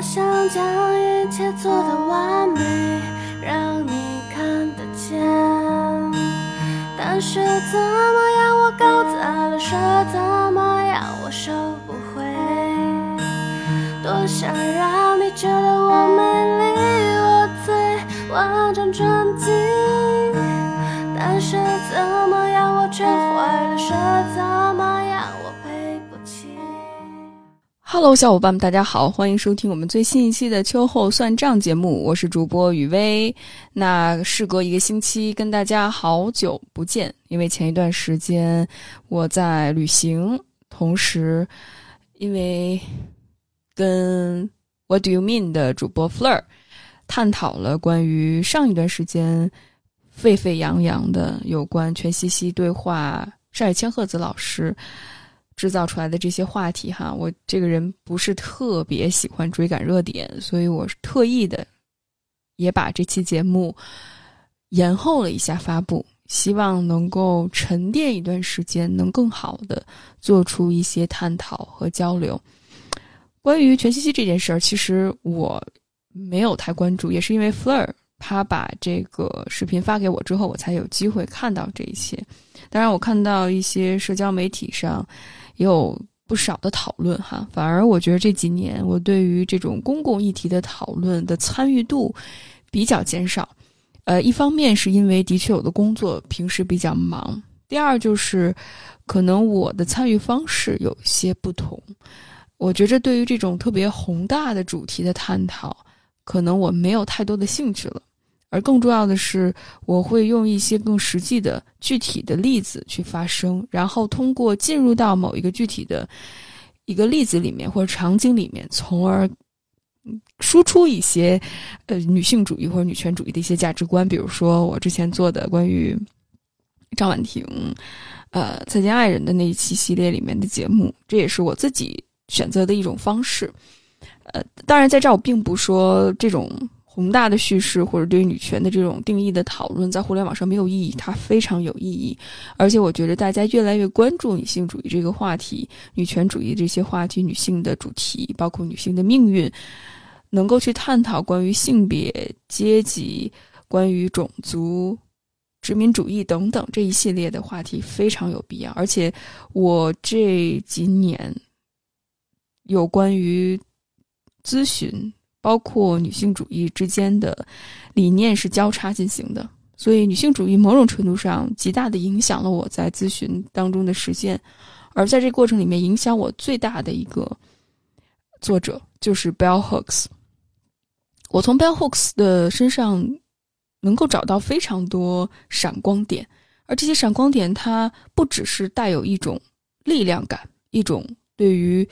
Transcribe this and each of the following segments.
多想将一切做得完美，让你看得见。但是怎么样，我搞砸了，是怎么样，我收不回。多想让 Hello，小伙伴们，大家好，欢迎收听我们最新一期的秋后算账节目，我是主播雨薇。那事隔一个星期，跟大家好久不见，因为前一段时间我在旅行，同时因为跟 What Do You Mean 的主播 Fleur 探讨了关于上一段时间沸沸扬扬的有关全西西对话上野千鹤子老师。制造出来的这些话题哈，我这个人不是特别喜欢追赶热点，所以我是特意的也把这期节目延后了一下发布，希望能够沉淀一段时间，能更好的做出一些探讨和交流。关于全西西这件事儿，其实我没有太关注，也是因为 Flair 他把这个视频发给我之后，我才有机会看到这一切。当然，我看到一些社交媒体上。也有不少的讨论哈，反而我觉得这几年我对于这种公共议题的讨论的参与度比较减少。呃，一方面是因为的确我的工作平时比较忙，第二就是可能我的参与方式有些不同。我觉着对于这种特别宏大的主题的探讨，可能我没有太多的兴趣了。而更重要的是，我会用一些更实际的、具体的例子去发声，然后通过进入到某一个具体的一个例子里面或者场景里面，从而输出一些呃女性主义或者女权主义的一些价值观。比如说我之前做的关于张婉婷、呃再见爱人的那一期系列里面的节目，这也是我自己选择的一种方式。呃，当然在这儿我并不说这种。宏大的叙事或者对于女权的这种定义的讨论，在互联网上没有意义，它非常有意义。而且我觉得大家越来越关注女性主义这个话题、女权主义这些话题、女性的主题，包括女性的命运，能够去探讨关于性别、阶级、关于种族、殖民主义等等这一系列的话题，非常有必要。而且我这几年有关于咨询。包括女性主义之间的理念是交叉进行的，所以女性主义某种程度上极大的影响了我在咨询当中的实践，而在这个过程里面，影响我最大的一个作者就是 Bell Hooks。我从 Bell Hooks 的身上能够找到非常多闪光点，而这些闪光点它不只是带有一种力量感，一种对于。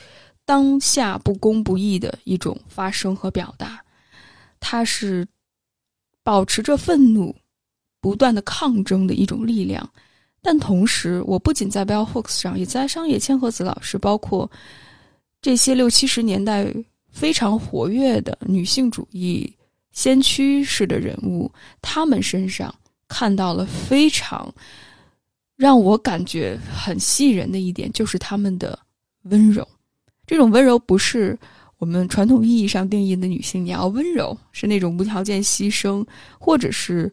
当下不公不义的一种发声和表达，它是保持着愤怒、不断的抗争的一种力量。但同时，我不仅在 Bell Hooks 上，也在商业千鹤子老师，包括这些六七十年代非常活跃的女性主义先驱式的人物，他们身上看到了非常让我感觉很吸引人的一点，就是他们的温柔。这种温柔不是我们传统意义上定义的女性，你要温柔是那种无条件牺牲，或者是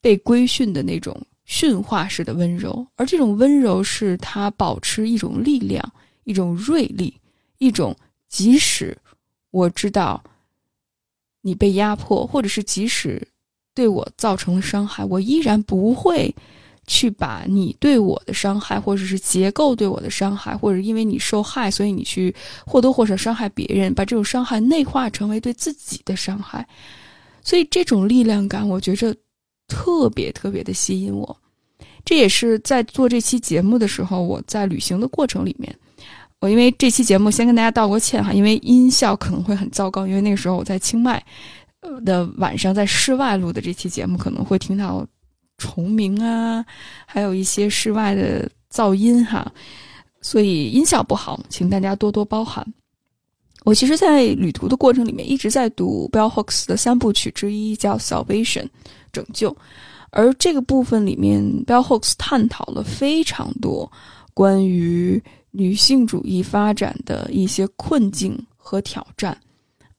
被规训的那种驯化式的温柔。而这种温柔是她保持一种力量、一种锐利、一种即使我知道你被压迫，或者是即使对我造成了伤害，我依然不会。去把你对我的伤害，或者是结构对我的伤害，或者因为你受害，所以你去或多或少伤害别人，把这种伤害内化成为对自己的伤害。所以这种力量感，我觉着特别特别的吸引我。这也是在做这期节目的时候，我在旅行的过程里面，我因为这期节目先跟大家道个歉哈，因为音效可能会很糟糕，因为那个时候我在清迈的晚上在室外录的这期节目，可能会听到。虫鸣啊，还有一些室外的噪音哈，所以音效不好，请大家多多包涵。我其实，在旅途的过程里面一直在读 Bell Hooks 的三部曲之一，叫《Salvation》拯救。而这个部分里面，Bell Hooks 探讨了非常多关于女性主义发展的一些困境和挑战。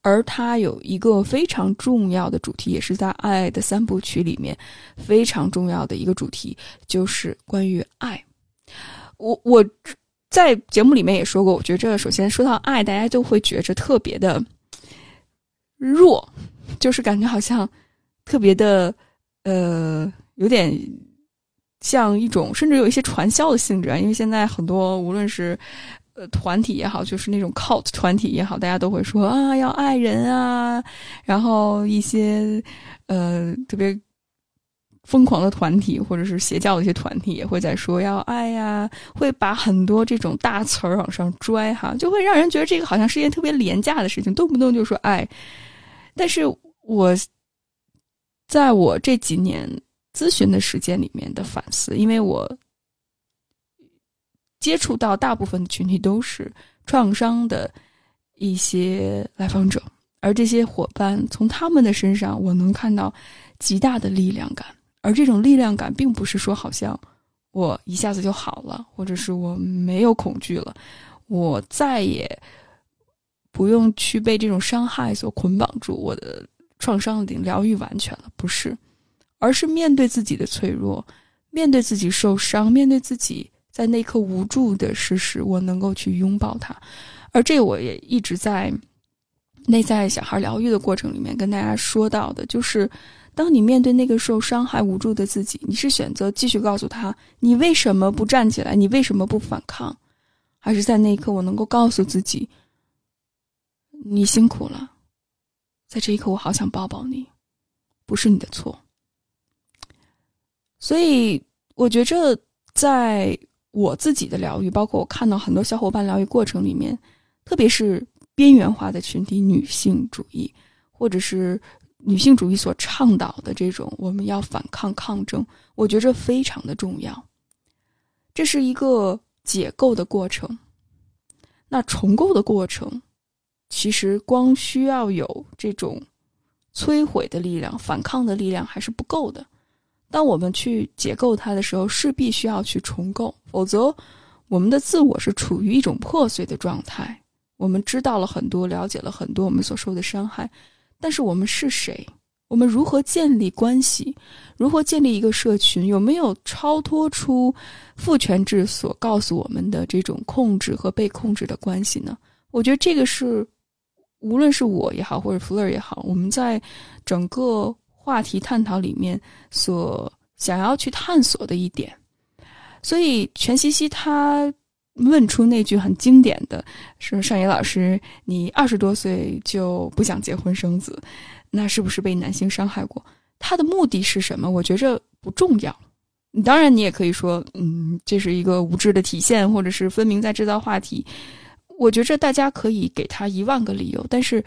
而它有一个非常重要的主题，也是在《爱的三部曲》里面非常重要的一个主题，就是关于爱。我我在节目里面也说过，我觉着首先说到爱，大家就会觉着特别的弱，就是感觉好像特别的呃，有点像一种，甚至有一些传销的性质啊。因为现在很多无论是呃团体也好，就是那种 cult 团体也好，大家都会说啊要爱人啊，然后一些呃特别。疯狂的团体或者是邪教的一些团体也会在说要爱呀，会把很多这种大词儿往上拽哈，就会让人觉得这个好像是一件特别廉价的事情，动不动就说爱。但是我在我这几年咨询的时间里面的反思，因为我接触到大部分的群体都是创伤的一些来访者，而这些伙伴从他们的身上，我能看到极大的力量感。而这种力量感，并不是说好像我一下子就好了，或者是我没有恐惧了，我再也不用去被这种伤害所捆绑住，我的创伤已经疗愈完全了，不是，而是面对自己的脆弱，面对自己受伤，面对自己在那一刻无助的事实，我能够去拥抱它。而这我也一直在内在小孩疗愈的过程里面跟大家说到的，就是。当你面对那个受伤害、无助的自己，你是选择继续告诉他你为什么不站起来，你为什么不反抗，还是在那一刻我能够告诉自己你辛苦了，在这一刻我好想抱抱你，不是你的错。所以我觉着，在我自己的疗愈，包括我看到很多小伙伴疗愈过程里面，特别是边缘化的群体，女性主义，或者是。女性主义所倡导的这种，我们要反抗抗争，我觉着非常的重要。这是一个解构的过程，那重构的过程，其实光需要有这种摧毁的力量、反抗的力量还是不够的。当我们去解构它的时候，势必需要去重构，否则我们的自我是处于一种破碎的状态。我们知道了很多，了解了很多我们所受的伤害。但是我们是谁？我们如何建立关系？如何建立一个社群？有没有超脱出父权制所告诉我们的这种控制和被控制的关系呢？我觉得这个是，无论是我也好，或者弗勒也好，我们在整个话题探讨里面所想要去探索的一点。所以全西西他。问出那句很经典的，说尚野老师，你二十多岁就不想结婚生子，那是不是被男性伤害过？他的目的是什么？我觉着不重要。当然，你也可以说，嗯，这是一个无知的体现，或者是分明在制造话题。我觉着大家可以给他一万个理由，但是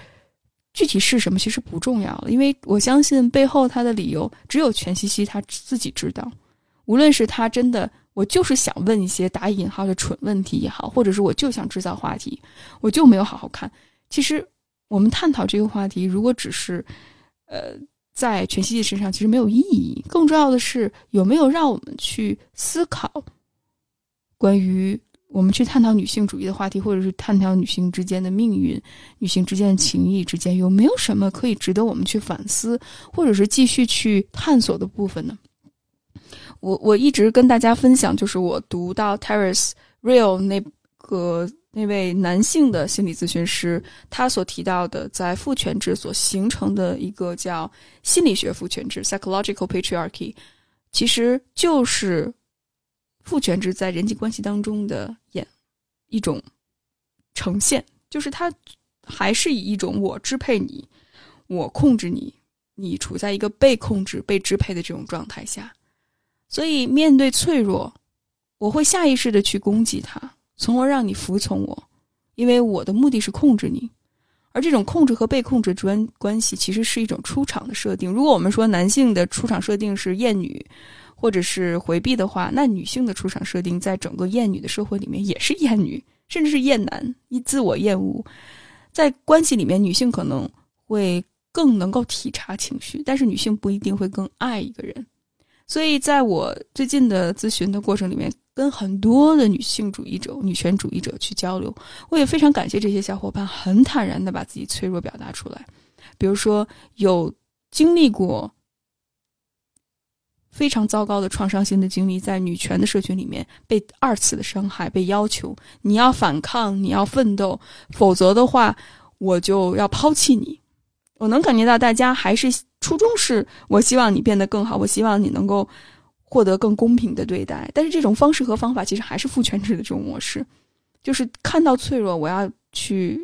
具体是什么其实不重要了，因为我相信背后他的理由只有全西西他自己知道。无论是他真的。我就是想问一些打引号的蠢问题也好，或者是我就想制造话题，我就没有好好看。其实我们探讨这个话题，如果只是，呃，在全西西身上，其实没有意义。更重要的是，有没有让我们去思考，关于我们去探讨女性主义的话题，或者是探讨女性之间的命运、女性之间的情谊之间，有没有什么可以值得我们去反思，或者是继续去探索的部分呢？我我一直跟大家分享，就是我读到 Terence Real 那个那位男性的心理咨询师，他所提到的在父权制所形成的一个叫心理学父权制 （psychological patriarchy），其实就是父权制在人际关系当中的演一种呈现，就是它还是以一种我支配你，我控制你，你处在一个被控制、被支配的这种状态下。所以，面对脆弱，我会下意识的去攻击他，从而让你服从我，因为我的目的是控制你。而这种控制和被控制关关系，其实是一种出场的设定。如果我们说男性的出场设定是厌女，或者是回避的话，那女性的出场设定在整个厌女的社会里面也是厌女，甚至是厌男，一自我厌恶。在关系里面，女性可能会更能够体察情绪，但是女性不一定会更爱一个人。所以在我最近的咨询的过程里面，跟很多的女性主义者、女权主义者去交流，我也非常感谢这些小伙伴很坦然的把自己脆弱表达出来。比如说，有经历过非常糟糕的创伤性的经历，在女权的社群里面被二次的伤害，被要求你要反抗，你要奋斗，否则的话我就要抛弃你。我能感觉到大家还是初衷是我希望你变得更好，我希望你能够获得更公平的对待。但是这种方式和方法其实还是父权制的这种模式，就是看到脆弱，我要去。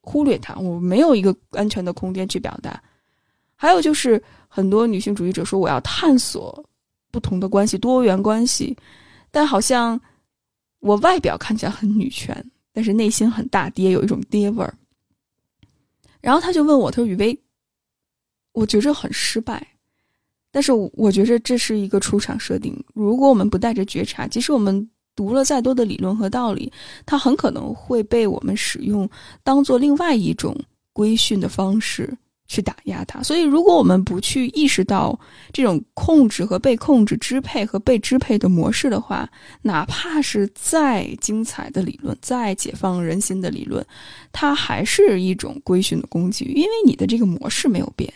忽略它，我没有一个安全的空间去表达。还有就是很多女性主义者说我要探索不同的关系、多元关系，但好像我外表看起来很女权，但是内心很大爹，有一种爹味儿。然后他就问我，他说：“雨薇，我觉着很失败，但是我觉着这是一个出场设定。如果我们不带着觉察，即使我们……”读了再多的理论和道理，它很可能会被我们使用当做另外一种规训的方式去打压他。所以，如果我们不去意识到这种控制和被控制、支配和被支配的模式的话，哪怕是再精彩的理论、再解放人心的理论，它还是一种规训的工具，因为你的这个模式没有变。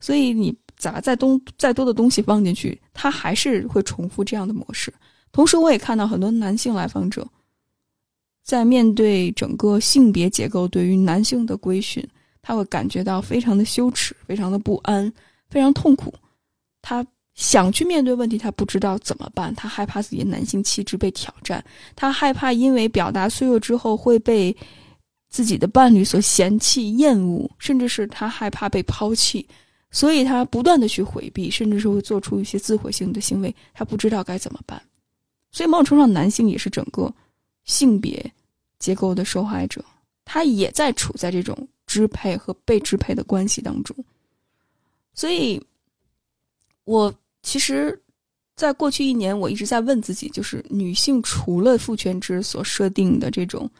所以，你咋再东再多的东西放进去，它还是会重复这样的模式。同时，我也看到很多男性来访者，在面对整个性别结构对于男性的规训，他会感觉到非常的羞耻、非常的不安、非常痛苦。他想去面对问题，他不知道怎么办，他害怕自己的男性气质被挑战，他害怕因为表达脆弱之后会被自己的伴侣所嫌弃、厌恶，甚至是他害怕被抛弃，所以他不断的去回避，甚至是会做出一些自毁性的行为。他不知道该怎么办。所以，某种程度上，男性也是整个性别结构的受害者，他也在处在这种支配和被支配的关系当中。所以，我其实，在过去一年，我一直在问自己，就是女性除了父权制所设定的这种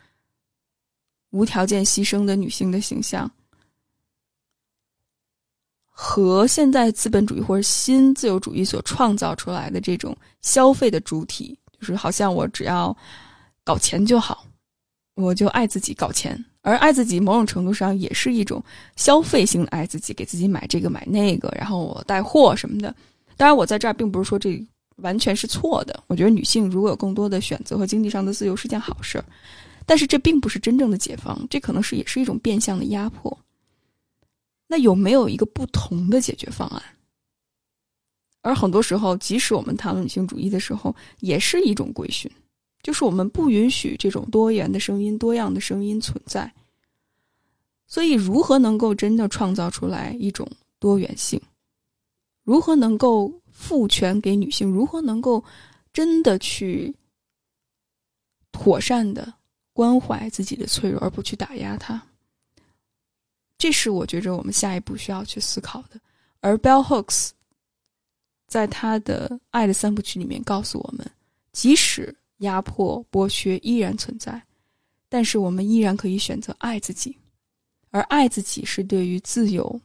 无条件牺牲的女性的形象，和现在资本主义或者新自由主义所创造出来的这种消费的主体。就是好像我只要搞钱就好，我就爱自己搞钱，而爱自己某种程度上也是一种消费性的爱自己，给自己买这个买那个，然后我带货什么的。当然，我在这儿并不是说这完全是错的。我觉得女性如果有更多的选择和经济上的自由是件好事儿，但是这并不是真正的解放，这可能是也是一种变相的压迫。那有没有一个不同的解决方案？而很多时候，即使我们谈论女性主义的时候，也是一种规训，就是我们不允许这种多元的声音、多样的声音存在。所以，如何能够真的创造出来一种多元性？如何能够赋权给女性？如何能够真的去妥善的关怀自己的脆弱，而不去打压她？这是我觉着我们下一步需要去思考的。而 Bell Hooks。在他的《爱的三部曲》里面告诉我们，即使压迫、剥削依然存在，但是我们依然可以选择爱自己，而爱自己是对于自由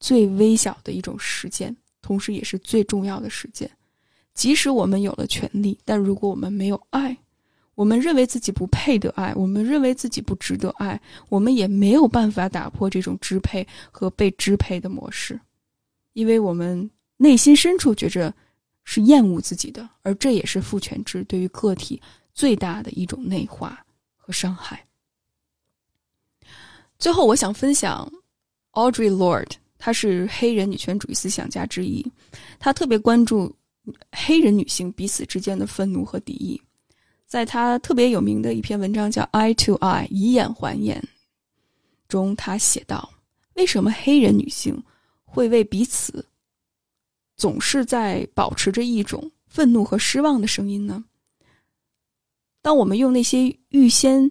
最微小的一种实践，同时也是最重要的实践。即使我们有了权利，但如果我们没有爱，我们认为自己不配得爱，我们认为自己不值得爱，我们也没有办法打破这种支配和被支配的模式，因为我们。内心深处觉着是厌恶自己的，而这也是父权制对于个体最大的一种内化和伤害。最后，我想分享 Audrey Lord，她是黑人女权主义思想家之一，她特别关注黑人女性彼此之间的愤怒和敌意。在她特别有名的一篇文章叫《Eye to Eye》以眼还眼中，她写道：“为什么黑人女性会为彼此？”总是在保持着一种愤怒和失望的声音呢。当我们用那些预先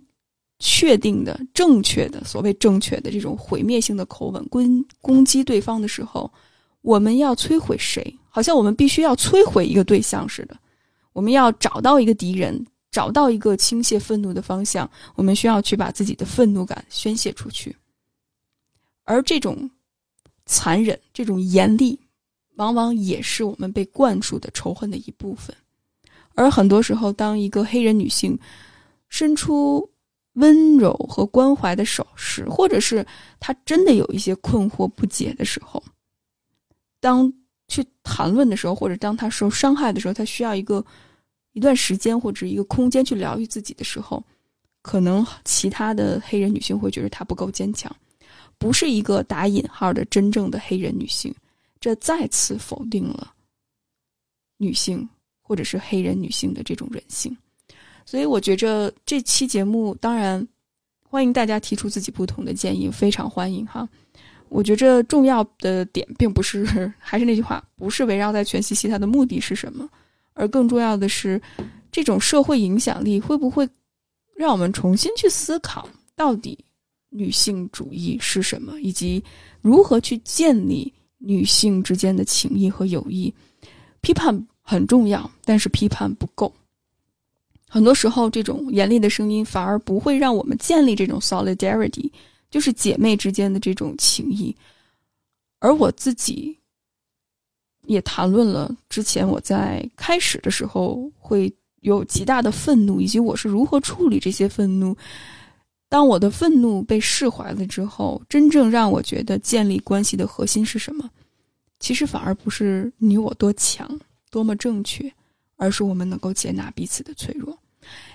确定的正确的所谓正确的这种毁灭性的口吻攻攻击对方的时候，我们要摧毁谁？好像我们必须要摧毁一个对象似的。我们要找到一个敌人，找到一个倾泻愤怒的方向。我们需要去把自己的愤怒感宣泄出去。而这种残忍、这种严厉。往往也是我们被灌输的仇恨的一部分。而很多时候，当一个黑人女性伸出温柔和关怀的手时，或者是她真的有一些困惑不解的时候，当去谈论的时候，或者当她受伤害的时候，她需要一个一段时间或者一个空间去疗愈自己的时候，可能其他的黑人女性会觉得她不够坚强，不是一个打引号的真正的黑人女性，这再次否定了女性。或者是黑人女性的这种人性，所以我觉着这期节目当然欢迎大家提出自己不同的建议，非常欢迎哈。我觉着重要的点并不是还是那句话，不是围绕在全息息它的目的是什么，而更重要的是这种社会影响力会不会让我们重新去思考，到底女性主义是什么，以及如何去建立女性之间的情谊和友谊，批判。很重要，但是批判不够。很多时候，这种严厉的声音反而不会让我们建立这种 solidarity，就是姐妹之间的这种情谊。而我自己也谈论了之前我在开始的时候会有极大的愤怒，以及我是如何处理这些愤怒。当我的愤怒被释怀了之后，真正让我觉得建立关系的核心是什么？其实反而不是你我多强。多么正确，而是我们能够接纳彼此的脆弱。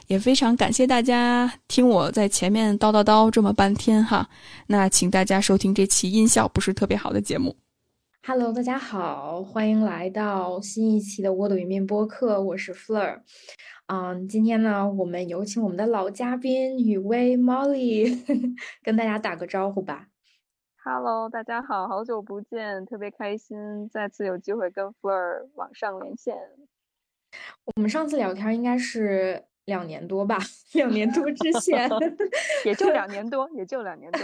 也非常感谢大家听我在前面叨叨叨这么半天哈。那请大家收听这期音效不是特别好的节目。Hello，大家好，欢迎来到新一期的窝的云面播客，我是 Fleur。嗯，今天呢，我们有请我们的老嘉宾雨薇 Molly 跟大家打个招呼吧。Hello，大家好，好久不见，特别开心，再次有机会跟 Fleur 网上连线。我们上次聊天应该是两年多吧，两年多之前，也就两年多，也就两年多。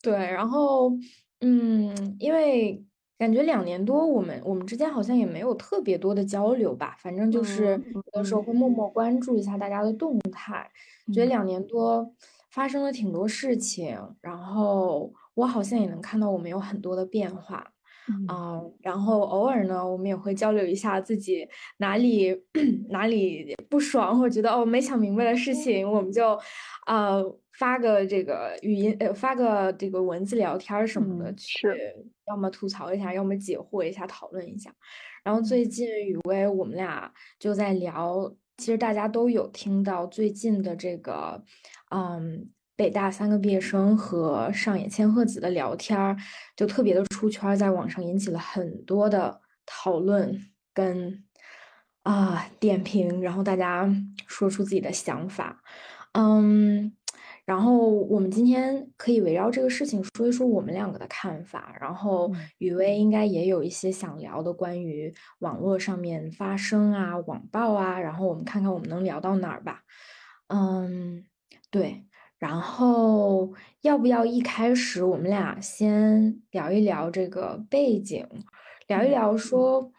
对，然后，嗯，因为感觉两年多，我们我们之间好像也没有特别多的交流吧，反正就是有的时候会默默关注一下大家的动态，觉得两年多发生了挺多事情，然后。我好像也能看到我们有很多的变化，嗯，然后偶尔呢，我们也会交流一下自己哪里 哪里不爽，或觉得哦没想明白的事情，我们就，呃，发个这个语音，呃，发个这个文字聊天什么的，去要么吐槽一下，要么解惑一下，讨论一下。然后最近雨薇我们俩就在聊，其实大家都有听到最近的这个，嗯。北大三个毕业生和上野千鹤子的聊天儿就特别的出圈，在网上引起了很多的讨论跟啊点评，然后大家说出自己的想法，嗯，然后我们今天可以围绕这个事情说一说我们两个的看法，然后雨薇应该也有一些想聊的关于网络上面发生啊、网暴啊，然后我们看看我们能聊到哪儿吧，嗯，对。然后要不要一开始我们俩先聊一聊这个背景，聊一聊说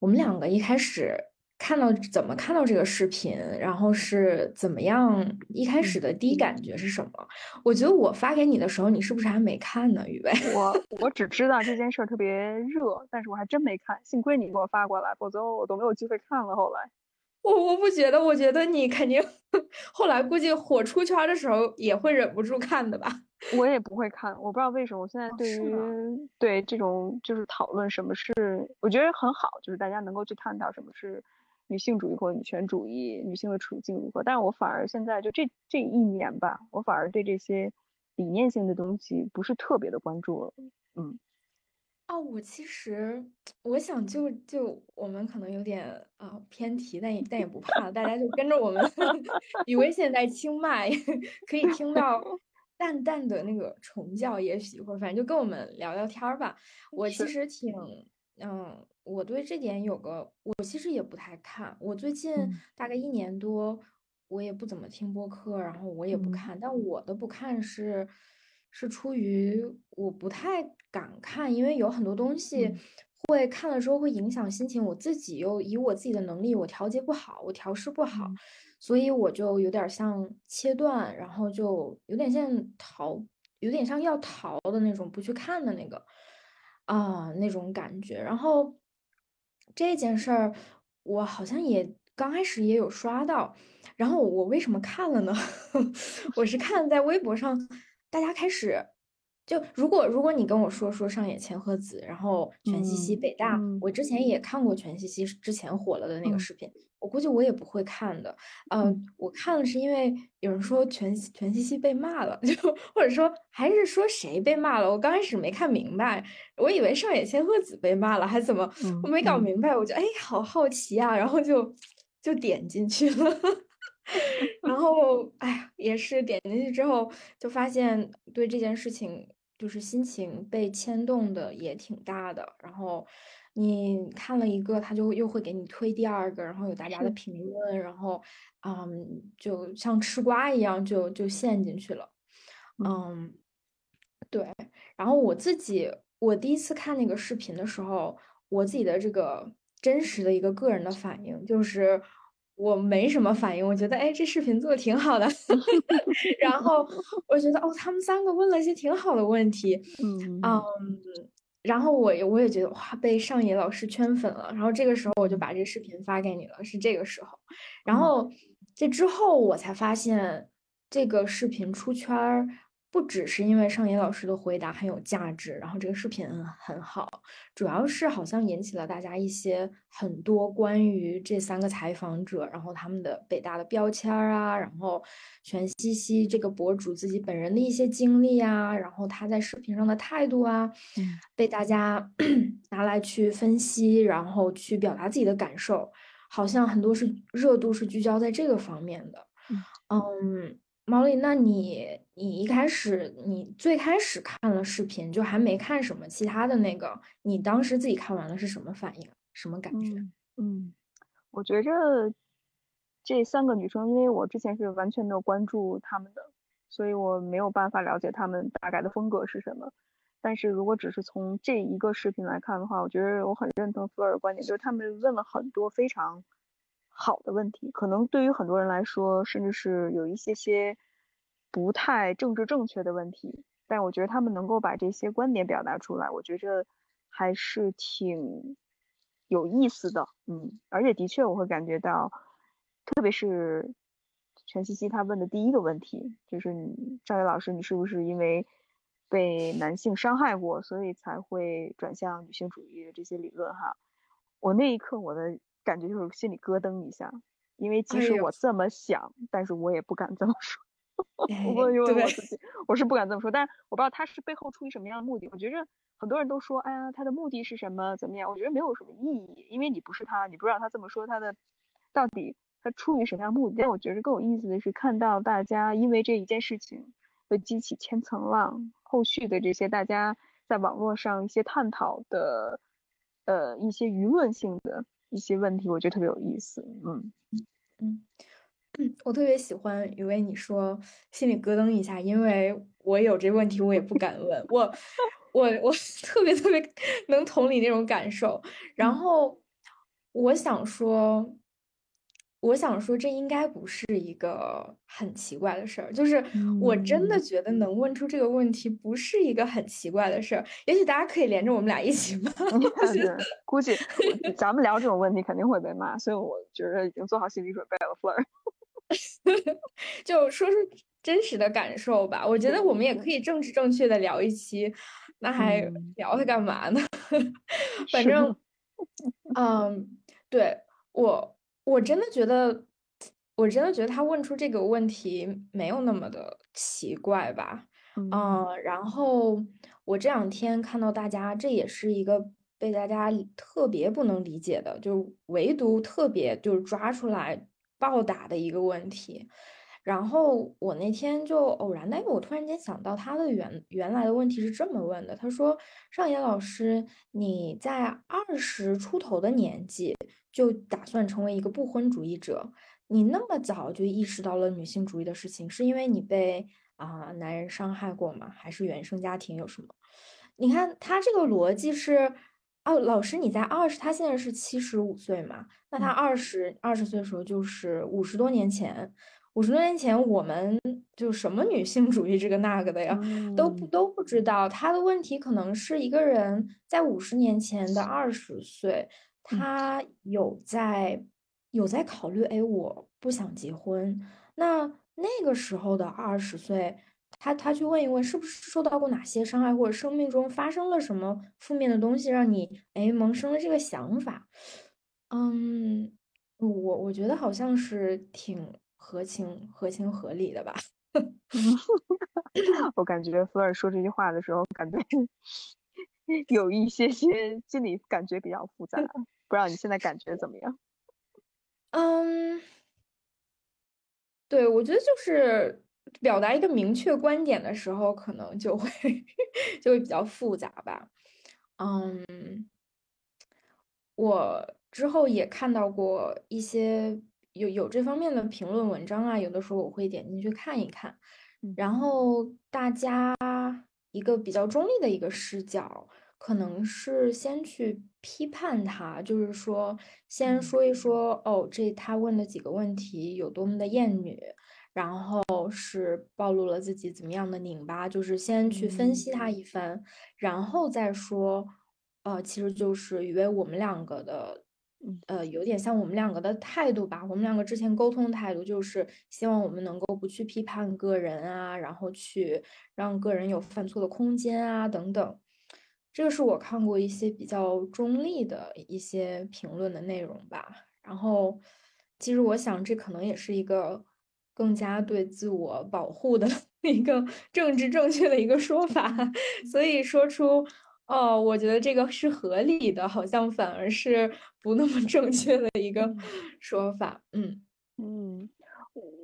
我们两个一开始看到怎么看到这个视频，然后是怎么样一开始的第一感觉是什么？我觉得我发给你的时候，你是不是还没看呢？雨薇，我我只知道这件事特别热，但是我还真没看，幸亏你给我发过来，否则我都没有机会看了。后来。我我不觉得，我觉得你肯定 后来估计火出圈的时候也会忍不住看的吧。我也不会看，我不知道为什么。我现在对于对这种就是讨论什么是，我觉得很好，就是大家能够去探讨什么是女性主义或女权主义，女性的处境如何。但是我反而现在就这这一年吧，我反而对这些理念性的东西不是特别的关注了。嗯。哦，我其实我想就就我们可能有点啊偏题，但也但也不怕，大家就跟着我们。以为现在清迈可以听到 淡淡的那个虫叫，也许或者反正就跟我们聊聊天儿吧。我其实挺嗯，我对这点有个，我其实也不太看。我最近大概一年多，我也不怎么听播客，然后我也不看。但我的不看是。是出于我不太敢看，因为有很多东西会看了之后会影响心情，我自己又以我自己的能力我调节不好，我调试不好，所以我就有点像切断，然后就有点像逃，有点像要逃的那种不去看的那个。啊那种感觉。然后这件事儿，我好像也刚开始也有刷到。然后我为什么看了呢？我是看在微博上，大家开始。就如果如果你跟我说说上野千鹤子，然后全西西北大，我之前也看过全西西之前火了的那个视频，我估计我也不会看的。嗯，我看了是因为有人说全全西西被骂了，就或者说还是说谁被骂了，我刚开始没看明白，我以为上野千鹤子被骂了，还怎么我没搞明白，我就哎好好奇啊，然后就就点进去了。然后，哎呀，也是点进去之后，就发现对这件事情就是心情被牵动的也挺大的。然后你看了一个，他就又会给你推第二个，然后有大家的评论，然后，嗯，就像吃瓜一样，就就陷进去了。嗯，对。然后我自己，我第一次看那个视频的时候，我自己的这个真实的一个个人的反应就是。我没什么反应，我觉得哎，这视频做的挺好的。然后我觉得哦，他们三个问了一些挺好的问题，嗯嗯。然后我我也觉得哇，被上野老师圈粉了。然后这个时候我就把这视频发给你了，是这个时候。然后这之后我才发现这个视频出圈儿。不只是因为上野老师的回答很有价值，然后这个视频很好，主要是好像引起了大家一些很多关于这三个采访者，然后他们的北大的标签啊，然后全西西这个博主自己本人的一些经历啊，然后他在视频上的态度啊，被大家 拿来去分析，然后去表达自己的感受，好像很多是热度是聚焦在这个方面的，嗯。毛利，那你你一开始你最开始看了视频，就还没看什么其他的那个，你当时自己看完了是什么反应，什么感觉？嗯，我觉着这三个女生，因为我之前是完全没有关注她们的，所以我没有办法了解她们大概的风格是什么。但是如果只是从这一个视频来看的话，我觉得我很认同福尔的观点，就是他们问了很多非常。好的问题，可能对于很多人来说，甚至是有一些些不太政治正确的问题，但我觉得他们能够把这些观点表达出来，我觉着还是挺有意思的，嗯，而且的确我会感觉到，特别是全西西他问的第一个问题，就是你赵野老师，你是不是因为被男性伤害过，所以才会转向女性主义的这些理论？哈，我那一刻我的。感觉就是心里咯噔一下，因为即使我这么想，但是我也不敢这么说。我因为我自己，我是不敢这么说，但我不知道他是背后出于什么样的目的。我觉着很多人都说，哎呀，他的目的是什么？怎么样？我觉得没有什么意义，因为你不是他，你不知道他这么说他的到底他出于什么样目的。但我觉得更有意思的是，看到大家因为这一件事情会激起千层浪，后续的这些大家在网络上一些探讨的，呃，一些舆论性的。一些问题我觉得特别有意思，嗯嗯嗯，我特别喜欢雨薇你说心里咯噔一下，因为我有这问题我也不敢问，我我我 特别特别能同理那种感受，然后我想说。我想说，这应该不是一个很奇怪的事儿，就是我真的觉得能问出这个问题不是一个很奇怪的事儿。也许大家可以连着我们俩一起问。估计咱们聊这种问题肯定会被骂，所以我觉得已经做好心理准备了。Fleur，就说说真实的感受吧。我觉得我们也可以政治正确的聊一期，那还聊它干嘛呢？反正，嗯，对我。我真的觉得，我真的觉得他问出这个问题没有那么的奇怪吧？嗯，然后我这两天看到大家，这也是一个被大家特别不能理解的，就是唯独特别就是抓出来暴打的一个问题。然后我那天就偶然的，我突然间想到他的原原来的问题是这么问的，他说：“上野老师，你在二十出头的年纪。”就打算成为一个不婚主义者，你那么早就意识到了女性主义的事情，是因为你被啊男人伤害过吗？还是原生家庭有什么？你看他这个逻辑是，哦，老师你在二十，他现在是七十五岁嘛？那他二十二十岁的时候就是五十多年前，五十多年前，我们就什么女性主义这个那个的呀，都不都不知道。他的问题可能是一个人在五十年前的二十岁，他有在有在考虑，哎，我不想结婚。那那个时候的二十岁，他他去问一问，是不是受到过哪些伤害，或者生命中发生了什么负面的东西，让你哎萌生了这个想法？嗯，我我觉得好像是挺。合情合情合理的吧，我感觉福尔说这句话的时候，感觉 有一些些心理感觉比较复杂，不知道你现在感觉怎么样？嗯，对，我觉得就是表达一个明确观点的时候，可能就会 就会比较复杂吧。嗯，我之后也看到过一些。有有这方面的评论文章啊，有的时候我会点进去看一看，然后大家一个比较中立的一个视角，可能是先去批判他，就是说先说一说哦，这他问的几个问题有多么的厌女，然后是暴露了自己怎么样的拧巴，就是先去分析他一番，然后再说，呃，其实就是以为我们两个的。呃，有点像我们两个的态度吧。我们两个之前沟通的态度就是希望我们能够不去批判个人啊，然后去让个人有犯错的空间啊，等等。这个是我看过一些比较中立的一些评论的内容吧。然后，其实我想这可能也是一个更加对自我保护的 一个政治正确的一个说法。所以说出。哦，我觉得这个是合理的，好像反而是 不那么正确的一个说法。嗯嗯，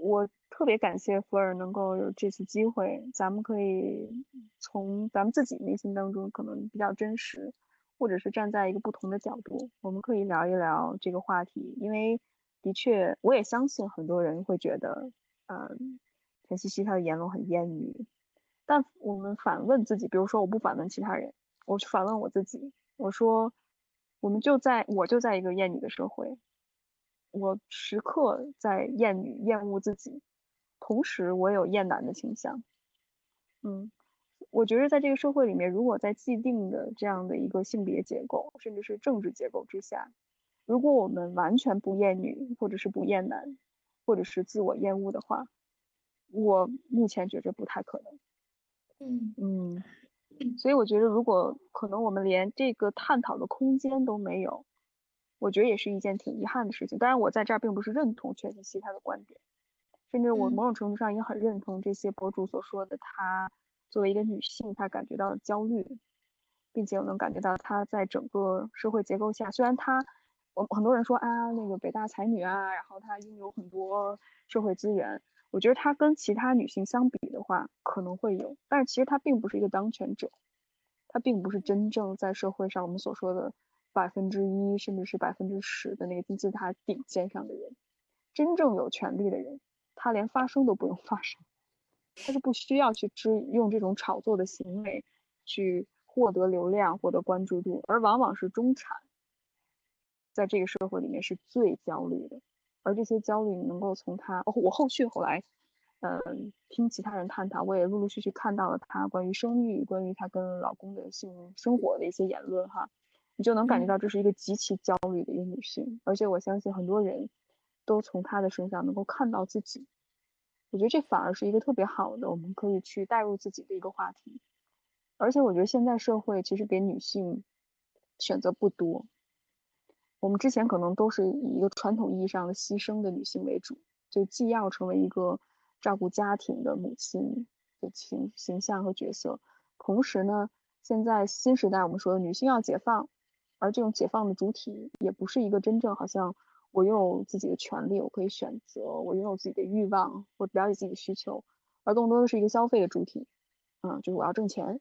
我特别感谢福尔能够有这次机会，咱们可以从咱们自己内心当中可能比较真实，或者是站在一个不同的角度，我们可以聊一聊这个话题。因为的确，我也相信很多人会觉得，嗯，田曦曦她的言论很厌女，但我们反问自己，比如说我不反问其他人。我去反问我自己，我说，我们就在我就在一个厌女的社会，我时刻在厌女、厌恶自己，同时我有厌男的倾向。嗯，我觉得在这个社会里面，如果在既定的这样的一个性别结构，甚至是政治结构之下，如果我们完全不厌女，或者是不厌男，或者是自我厌恶的话，我目前觉着不太可能。嗯嗯。所以我觉得，如果可能，我们连这个探讨的空间都没有，我觉得也是一件挺遗憾的事情。当然，我在这儿并不是认同全信息他的观点，甚至我某种程度上也很认同这些博主所说的，他作为一个女性，她感觉到焦虑，并且我能感觉到她在整个社会结构下，虽然她，我很多人说啊，那个北大才女啊，然后她拥有很多社会资源。我觉得她跟其他女性相比的话，可能会有，但是其实她并不是一个当权者，她并不是真正在社会上我们所说的百分之一，甚至是百分之十的那个金字塔顶尖上的人。真正有权利的人，他连发声都不用发声，他是不需要去支用这种炒作的行为去获得流量、获得关注度，而往往是中产，在这个社会里面是最焦虑的。而这些焦虑能够从他，我后续后来，嗯，听其他人探讨，我也陆陆续续看到了他关于生育、关于他跟老公的性生活的一些言论哈，你就能感觉到这是一个极其焦虑的一个女性，而且我相信很多人都从她的身上能够看到自己，我觉得这反而是一个特别好的，我们可以去带入自己的一个话题，而且我觉得现在社会其实给女性选择不多。我们之前可能都是以一个传统意义上的牺牲的女性为主，就既要成为一个照顾家庭的母亲的形形象和角色，同时呢，现在新时代我们说的女性要解放，而这种解放的主体也不是一个真正好像我拥有自己的权利，我可以选择，我拥有自己的欲望，我了解自己的需求，而更多的是一个消费的主体，嗯，就是我要挣钱，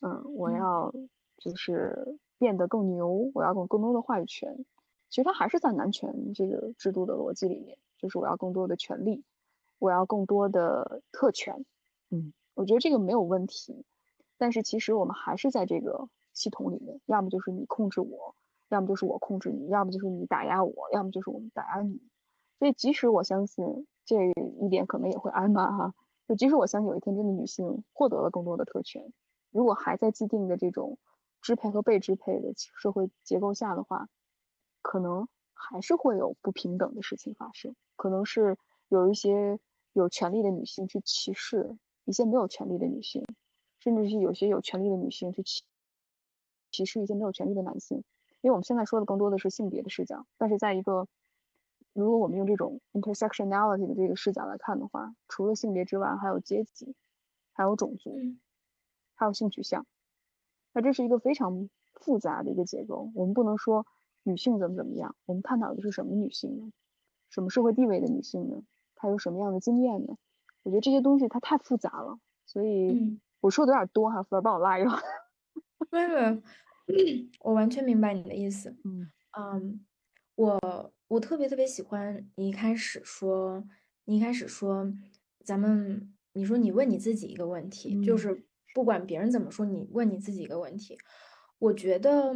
嗯，我要就是。变得更牛，我要更更多的话语权。其实它还是在男权这个制度的逻辑里面，就是我要更多的权利，我要更多的特权。嗯，我觉得这个没有问题。但是其实我们还是在这个系统里面，要么就是你控制我，要么就是我控制你，要么就是你打压我，要么就是我们打压你。所以即使我相信这一点可能也会挨骂哈，就即使我相信有一天真的女性获得了更多的特权，如果还在既定的这种支配和被支配的社会结构下的话，可能还是会有不平等的事情发生，可能是有一些有权利的女性去歧视一些没有权利的女性，甚至是有些有权利的女性去歧歧视一些没有权利的男性。因为我们现在说的更多的是性别的视角，但是在一个如果我们用这种 intersectionality 的这个视角来看的话，除了性别之外，还有阶级，还有种族，还有性取向。那这是一个非常复杂的一个结构。我们不能说女性怎么怎么样，我们探讨的是什么女性呢？什么社会地位的女性呢？她有什么样的经验呢？我觉得这些东西它太复杂了，所以我说的有点多哈，福儿帮我拉一拉。没有没有。我完全明白你的意思。嗯嗯，我我特别特别喜欢你一开始说，你一开始说，咱们你说你问你自己一个问题，就是不管别人怎么说，你问你自己一个问题。我觉得，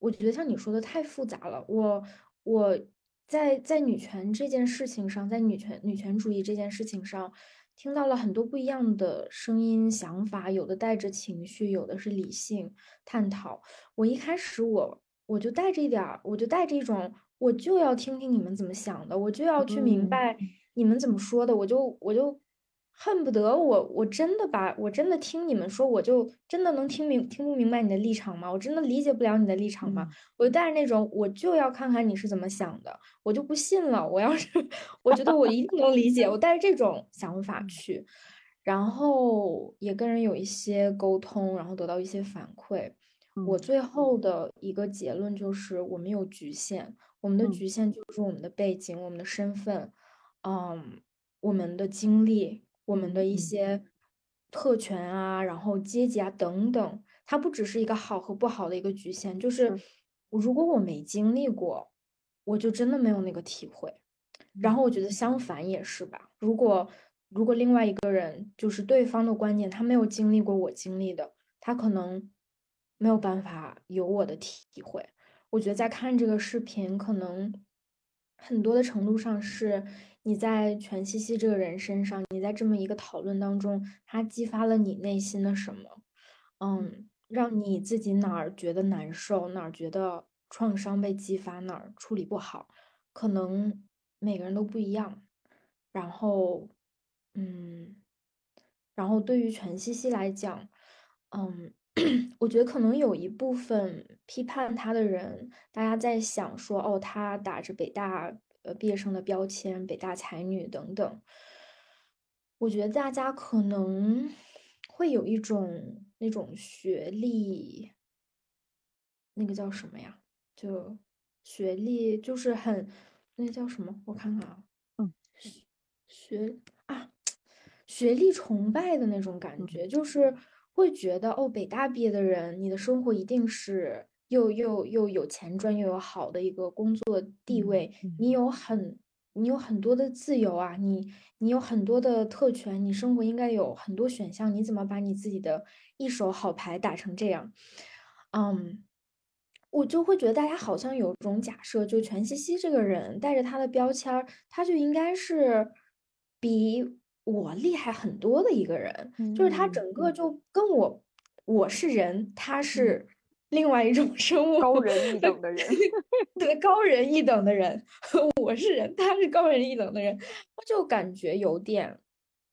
我觉得像你说的太复杂了。我我在在女权这件事情上，在女权女权主义这件事情上。听到了很多不一样的声音、想法，有的带着情绪，有的是理性探讨。我一开始我我就带着一点儿，我就带着一种，我就要听听你们怎么想的，我就要去明白你们怎么说的，我就我就。恨不得我我真的把我真的听你们说，我就真的能听明听不明白你的立场吗？我真的理解不了你的立场吗？我就带着那种我就要看看你是怎么想的，我就不信了。我要是我觉得我一定能理解，我带着这种想法去，然后也跟人有一些沟通，然后得到一些反馈。我最后的一个结论就是，我们有局限，我们的局限就是我们的背景、我们的身份，嗯，我们的经历。我们的一些特权啊，然后阶级啊等等，它不只是一个好和不好的一个局限，就是如果我没经历过，我就真的没有那个体会。然后我觉得相反也是吧，如果如果另外一个人就是对方的观点，他没有经历过我经历的，他可能没有办法有我的体会。我觉得在看这个视频，可能很多的程度上是。你在全西西这个人身上，你在这么一个讨论当中，他激发了你内心的什么？嗯，让你自己哪儿觉得难受，哪儿觉得创伤被激发，哪儿处理不好，可能每个人都不一样。然后，嗯，然后对于全西西来讲，嗯，我觉得可能有一部分批判他的人，大家在想说，哦，他打着北大。呃，毕业生的标签，北大才女等等，我觉得大家可能会有一种那种学历，那个叫什么呀？就学历就是很，那叫什么？我看看啊，嗯，学啊，学历崇拜的那种感觉，就是会觉得哦，北大毕业的人，你的生活一定是。又又又有钱赚，又有好的一个工作地位，你有很你有很多的自由啊，你你有很多的特权，你生活应该有很多选项，你怎么把你自己的一手好牌打成这样？嗯，我就会觉得大家好像有种假设，就全西西这个人带着他的标签，他就应该是比我厉害很多的一个人，就是他整个就跟我我是人，他是。另外一种生物，高人一等的人，对，高人一等的人，我是人，他是高人一等的人，我就感觉有点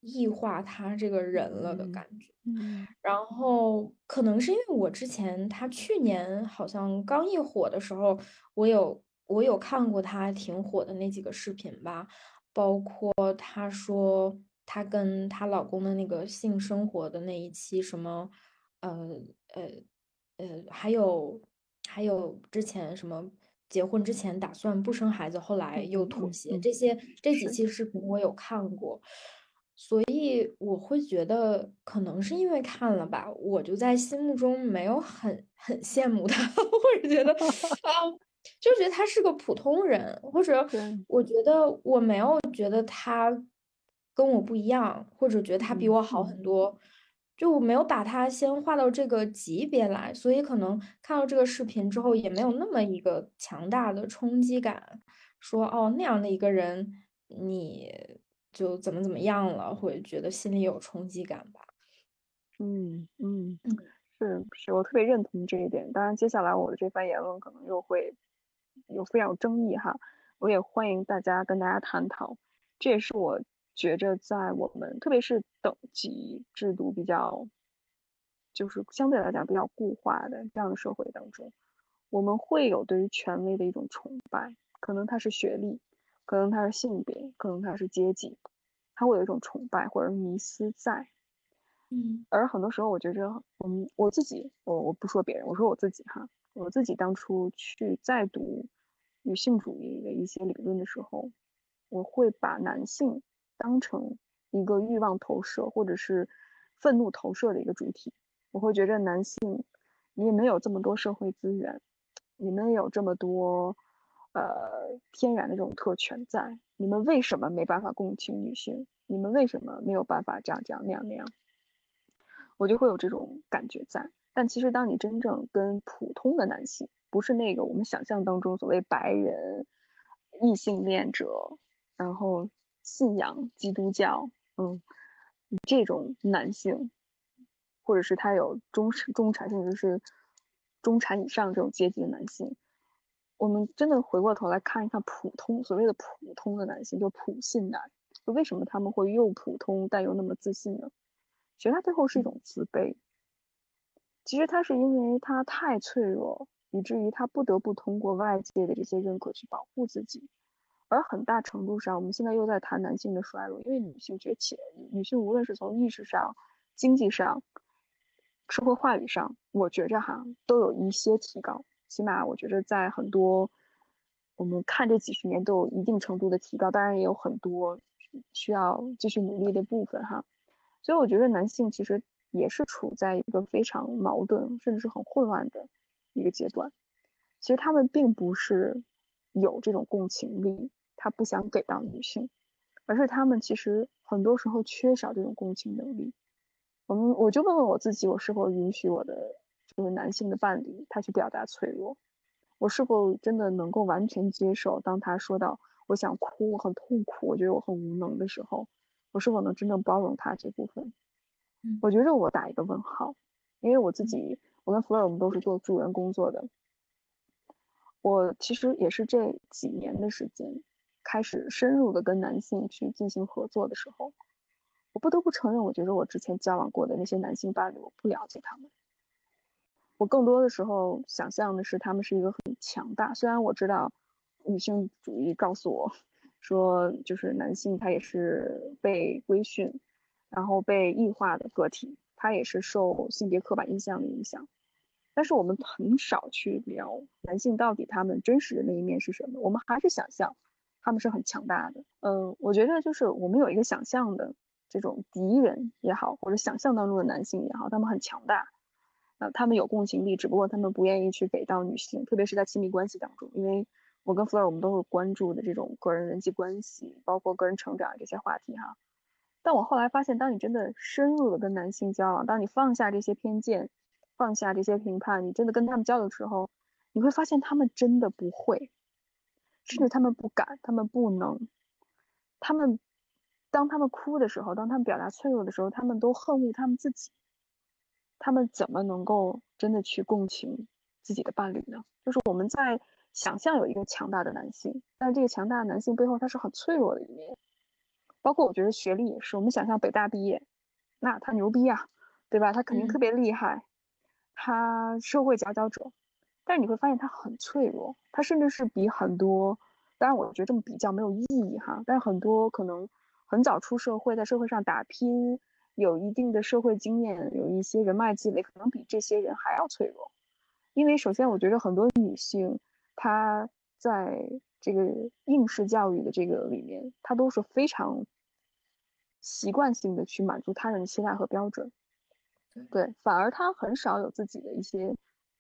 异化他这个人了的感觉。嗯，然后可能是因为我之前他去年好像刚一火的时候，我有我有看过他挺火的那几个视频吧，包括他说他跟她老公的那个性生活的那一期，什么，呃呃。呃，还有，还有之前什么结婚之前打算不生孩子，后来又妥协，这些这几期视频我有看过，所以我会觉得可能是因为看了吧，我就在心目中没有很很羡慕他，或者觉得 啊，就觉得他是个普通人，或者我觉得我没有觉得他跟我不一样，或者觉得他比我好很。多。就我没有把它先画到这个级别来，所以可能看到这个视频之后也没有那么一个强大的冲击感，说哦那样的一个人，你就怎么怎么样了，会觉得心里有冲击感吧。嗯嗯嗯，是是，我特别认同这一点。当然，接下来我的这番言论可能又会有非常有争议哈，我也欢迎大家跟大家探讨。这也是我觉着在我们特别是等级制度比较，就是相对来讲比较固化的这样的社会当中，我们会有对于权威的一种崇拜，可能他是学历，可能他是性别，可能他是阶级，他会有一种崇拜或者迷思在。嗯，而很多时候，我觉着，嗯，我自己，我我不说别人，我说我自己哈，我自己当初去再读女性主义的一些理论的时候，我会把男性当成一个欲望投射或者是愤怒投射的一个主体。我会觉着男性，你也没有这么多社会资源，你们有这么多呃天然的这种特权在，你们为什么没办法共情女性？你们为什么没有办法这样这样那样那样？我就会有这种感觉在，但其实当你真正跟普通的男性，不是那个我们想象当中所谓白人异性恋者，然后信仰基督教，嗯，这种男性，或者是他有中产中产甚至是中产以上这种阶级的男性，我们真的回过头来看一看普通所谓的普通的男性，就普信男，就为什么他们会又普通但又那么自信呢？其实他背后是一种自卑。其实他是因为他太脆弱，以至于他不得不通过外界的这些认可去保护自己。而很大程度上，我们现在又在谈男性的衰落，因为女性崛起，女性无论是从意识上、经济上、社会话语上，我觉着哈都有一些提高。起码我觉着在很多我们看这几十年都有一定程度的提高，当然也有很多需要继续努力的部分哈。所以我觉得男性其实也是处在一个非常矛盾，甚至是很混乱的一个阶段。其实他们并不是有这种共情力，他不想给到女性，而是他们其实很多时候缺少这种共情能力。我们我就问问我自己，我是否允许我的就是男性的伴侣他去表达脆弱？我是否真的能够完全接受，当他说到我想哭，我很痛苦，我觉得我很无能的时候？我是否能真正包容他这部分？我觉着我打一个问号，因为我自己，我跟弗尔我们都是做助人工作的。我其实也是这几年的时间，开始深入的跟男性去进行合作的时候，我不得不承认，我觉得我之前交往过的那些男性伴侣，我不了解他们。我更多的时候想象的是他们是一个很强大，虽然我知道女性主义告诉我。说就是男性，他也是被规训，然后被异化的个体，他也是受性别刻板印象的影响。但是我们很少去聊男性到底他们真实的那一面是什么，我们还是想象他们是很强大的。嗯，我觉得就是我们有一个想象的这种敌人也好，或者想象当中的男性也好，他们很强大，呃，他们有共情力，只不过他们不愿意去给到女性，特别是在亲密关系当中，因为。我跟弗尔，我们都是关注的这种个人人际关系，包括个人成长这些话题哈。但我后来发现，当你真的深入的跟男性交往，当你放下这些偏见，放下这些评判，你真的跟他们交流的时候，你会发现他们真的不会，甚至他们不敢，他们不能，他们当他们哭的时候，当他们表达脆弱的时候，他们都恨恶他们自己。他们怎么能够真的去共情自己的伴侣呢？就是我们在。想象有一个强大的男性，但是这个强大的男性背后他是很脆弱的一面。包括我觉得学历也是，我们想象北大毕业，那他牛逼啊，对吧？他肯定特别厉害，他社会佼佼者。但是你会发现他很脆弱，他甚至是比很多，当然我觉得这么比较没有意义哈。但是很多可能很早出社会，在社会上打拼，有一定的社会经验，有一些人脉积累，可能比这些人还要脆弱。因为首先我觉得很多女性。她在这个应试教育的这个里面，她都是非常习惯性的去满足他人的期待和标准，对，反而他很少有自己的一些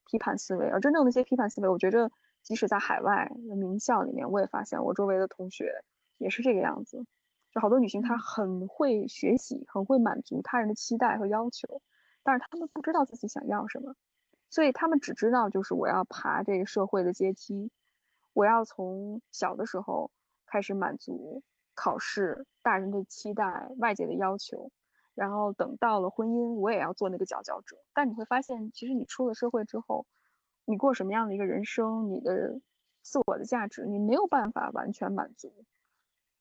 批判思维。而真正的一些批判思维，我觉着即使在海外的名校里面，我也发现我周围的同学也是这个样子。就好多女性，她很会学习，很会满足他人的期待和要求，但是她们不知道自己想要什么。所以他们只知道，就是我要爬这个社会的阶梯，我要从小的时候开始满足考试、大人的期待、外界的要求，然后等到了婚姻，我也要做那个佼佼者。但你会发现，其实你出了社会之后，你过什么样的一个人生，你的自我的价值，你没有办法完全满足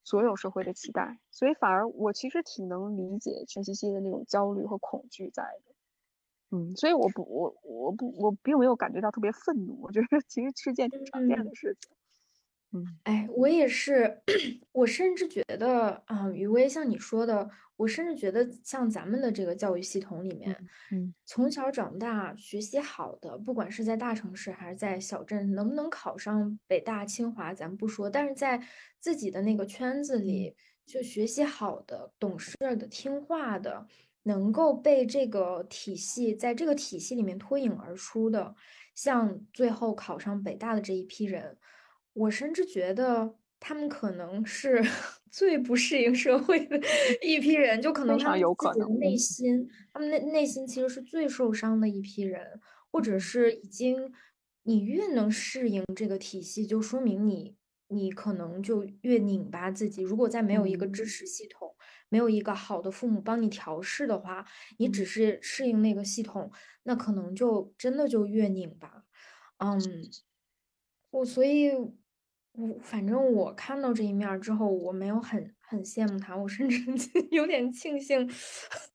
所有社会的期待，所以反而我其实挺能理解全西西的那种焦虑和恐惧在的。嗯，所以我不，我我不，我并没有感觉到特别愤怒。我觉得其实是件挺常见的事情。嗯，哎，我也是，我甚至觉得啊，余威像你说的，我甚至觉得像咱们的这个教育系统里面，嗯，从小长大学习好的，不管是在大城市还是在小镇，能不能考上北大清华咱不说，但是在自己的那个圈子里，就学习好的、懂事的、听话的。能够被这个体系在这个体系里面脱颖而出的，像最后考上北大的这一批人，我甚至觉得他们可能是 最不适应社会的 一批人，就可能他们自己的内心，他们内内心其实是最受伤的一批人，或者是已经，你越能适应这个体系，就说明你你可能就越拧巴自己。如果再没有一个支持系统。没有一个好的父母帮你调试的话，你只是适应那个系统，那可能就真的就越拧巴。嗯，我所以，我反正我看到这一面之后，我没有很很羡慕他，我甚至 有点庆幸。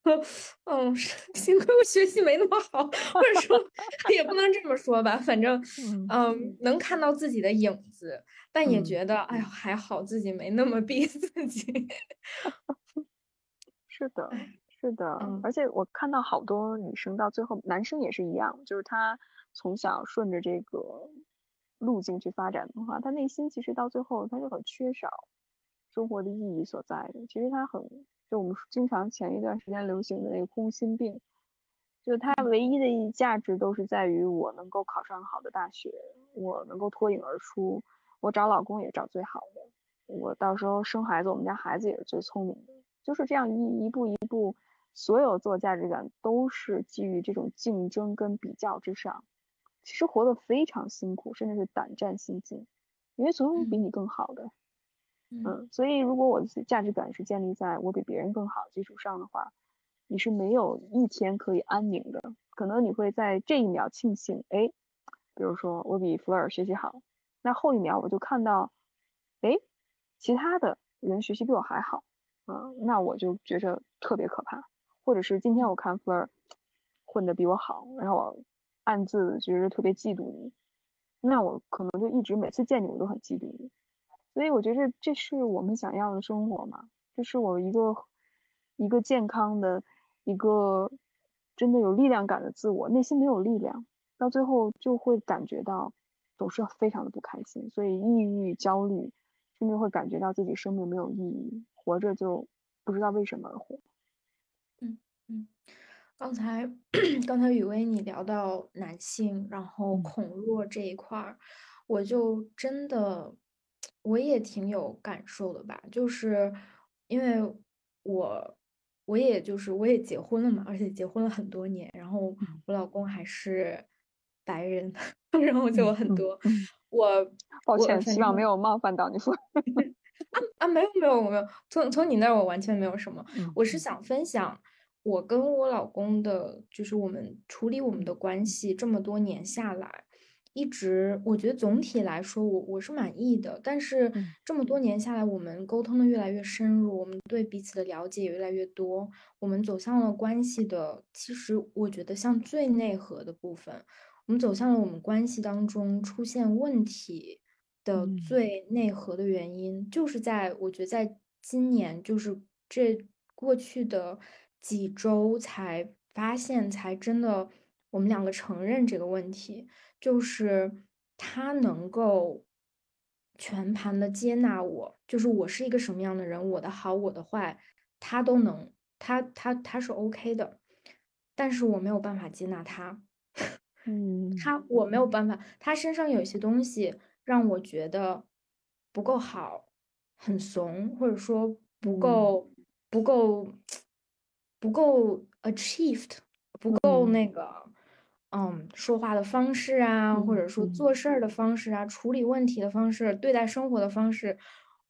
嗯，幸亏我学习没那么好，或者说 也不能这么说吧，反正嗯，能看到自己的影子，但也觉得哎呦还好自己没那么逼自己。是的，是的，而且我看到好多女生到最后，男生也是一样，就是他从小顺着这个路径去发展的话，他内心其实到最后他是很缺少生活的意义所在的。其实他很，就我们经常前一段时间流行的那个空心病，就他唯一的一价值都是在于我能够考上好的大学，我能够脱颖而出，我找老公也找最好的，我到时候生孩子，我们家孩子也是最聪明的。就是这样一一步一步，所有做价值感都是基于这种竞争跟比较之上，其实活得非常辛苦，甚至是胆战心惊，因为总有比你更好的，嗯，所以如果我的价值感是建立在我比别人更好的基础上的话，你是没有一天可以安宁的，可能你会在这一秒庆幸，哎，比如说我比弗尔学习好，那后一秒我就看到，哎，其他的人学习比我还好。嗯，那我就觉着特别可怕，或者是今天我看 Fleur 混的比我好，然后我暗自觉得特别嫉妒你，那我可能就一直每次见你我都很嫉妒你，所以我觉得这是我们想要的生活嘛，这是我一个一个健康的，一个真的有力量感的自我，内心没有力量，到最后就会感觉到总是非常的不开心，所以抑郁、焦虑，甚至会感觉到自己生命没有意义。活着就不知道为什么而活。嗯嗯，刚才 刚才雨薇你聊到男性，然后恐弱这一块儿，我就真的我也挺有感受的吧，就是因为我我也就是我也结婚了嘛，而且结婚了很多年，然后我老公还是白人，然后就很多我抱歉，希望没有冒犯到你说。啊啊，没有没有没有，从从你那儿我完全没有什么，我是想分享我跟我老公的，就是我们处理我们的关系这么多年下来，一直我觉得总体来说我我是满意的，但是这么多年下来，我们沟通的越来越深入，我们对彼此的了解也越来越多，我们走向了关系的，其实我觉得像最内核的部分，我们走向了我们关系当中出现问题。的最内核的原因，就是在我觉得，在今年，就是这过去的几周才发现，才真的我们两个承认这个问题，就是他能够全盘的接纳我，就是我是一个什么样的人，我的好，我的坏，他都能，他他他是 OK 的，但是我没有办法接纳他，嗯，他我没有办法，他身上有一些东西。让我觉得不够好，很怂，或者说不够不够不够 achieved，不够那个嗯，说话的方式啊，或者说做事儿的方式啊，处理问题的方式，对待生活的方式，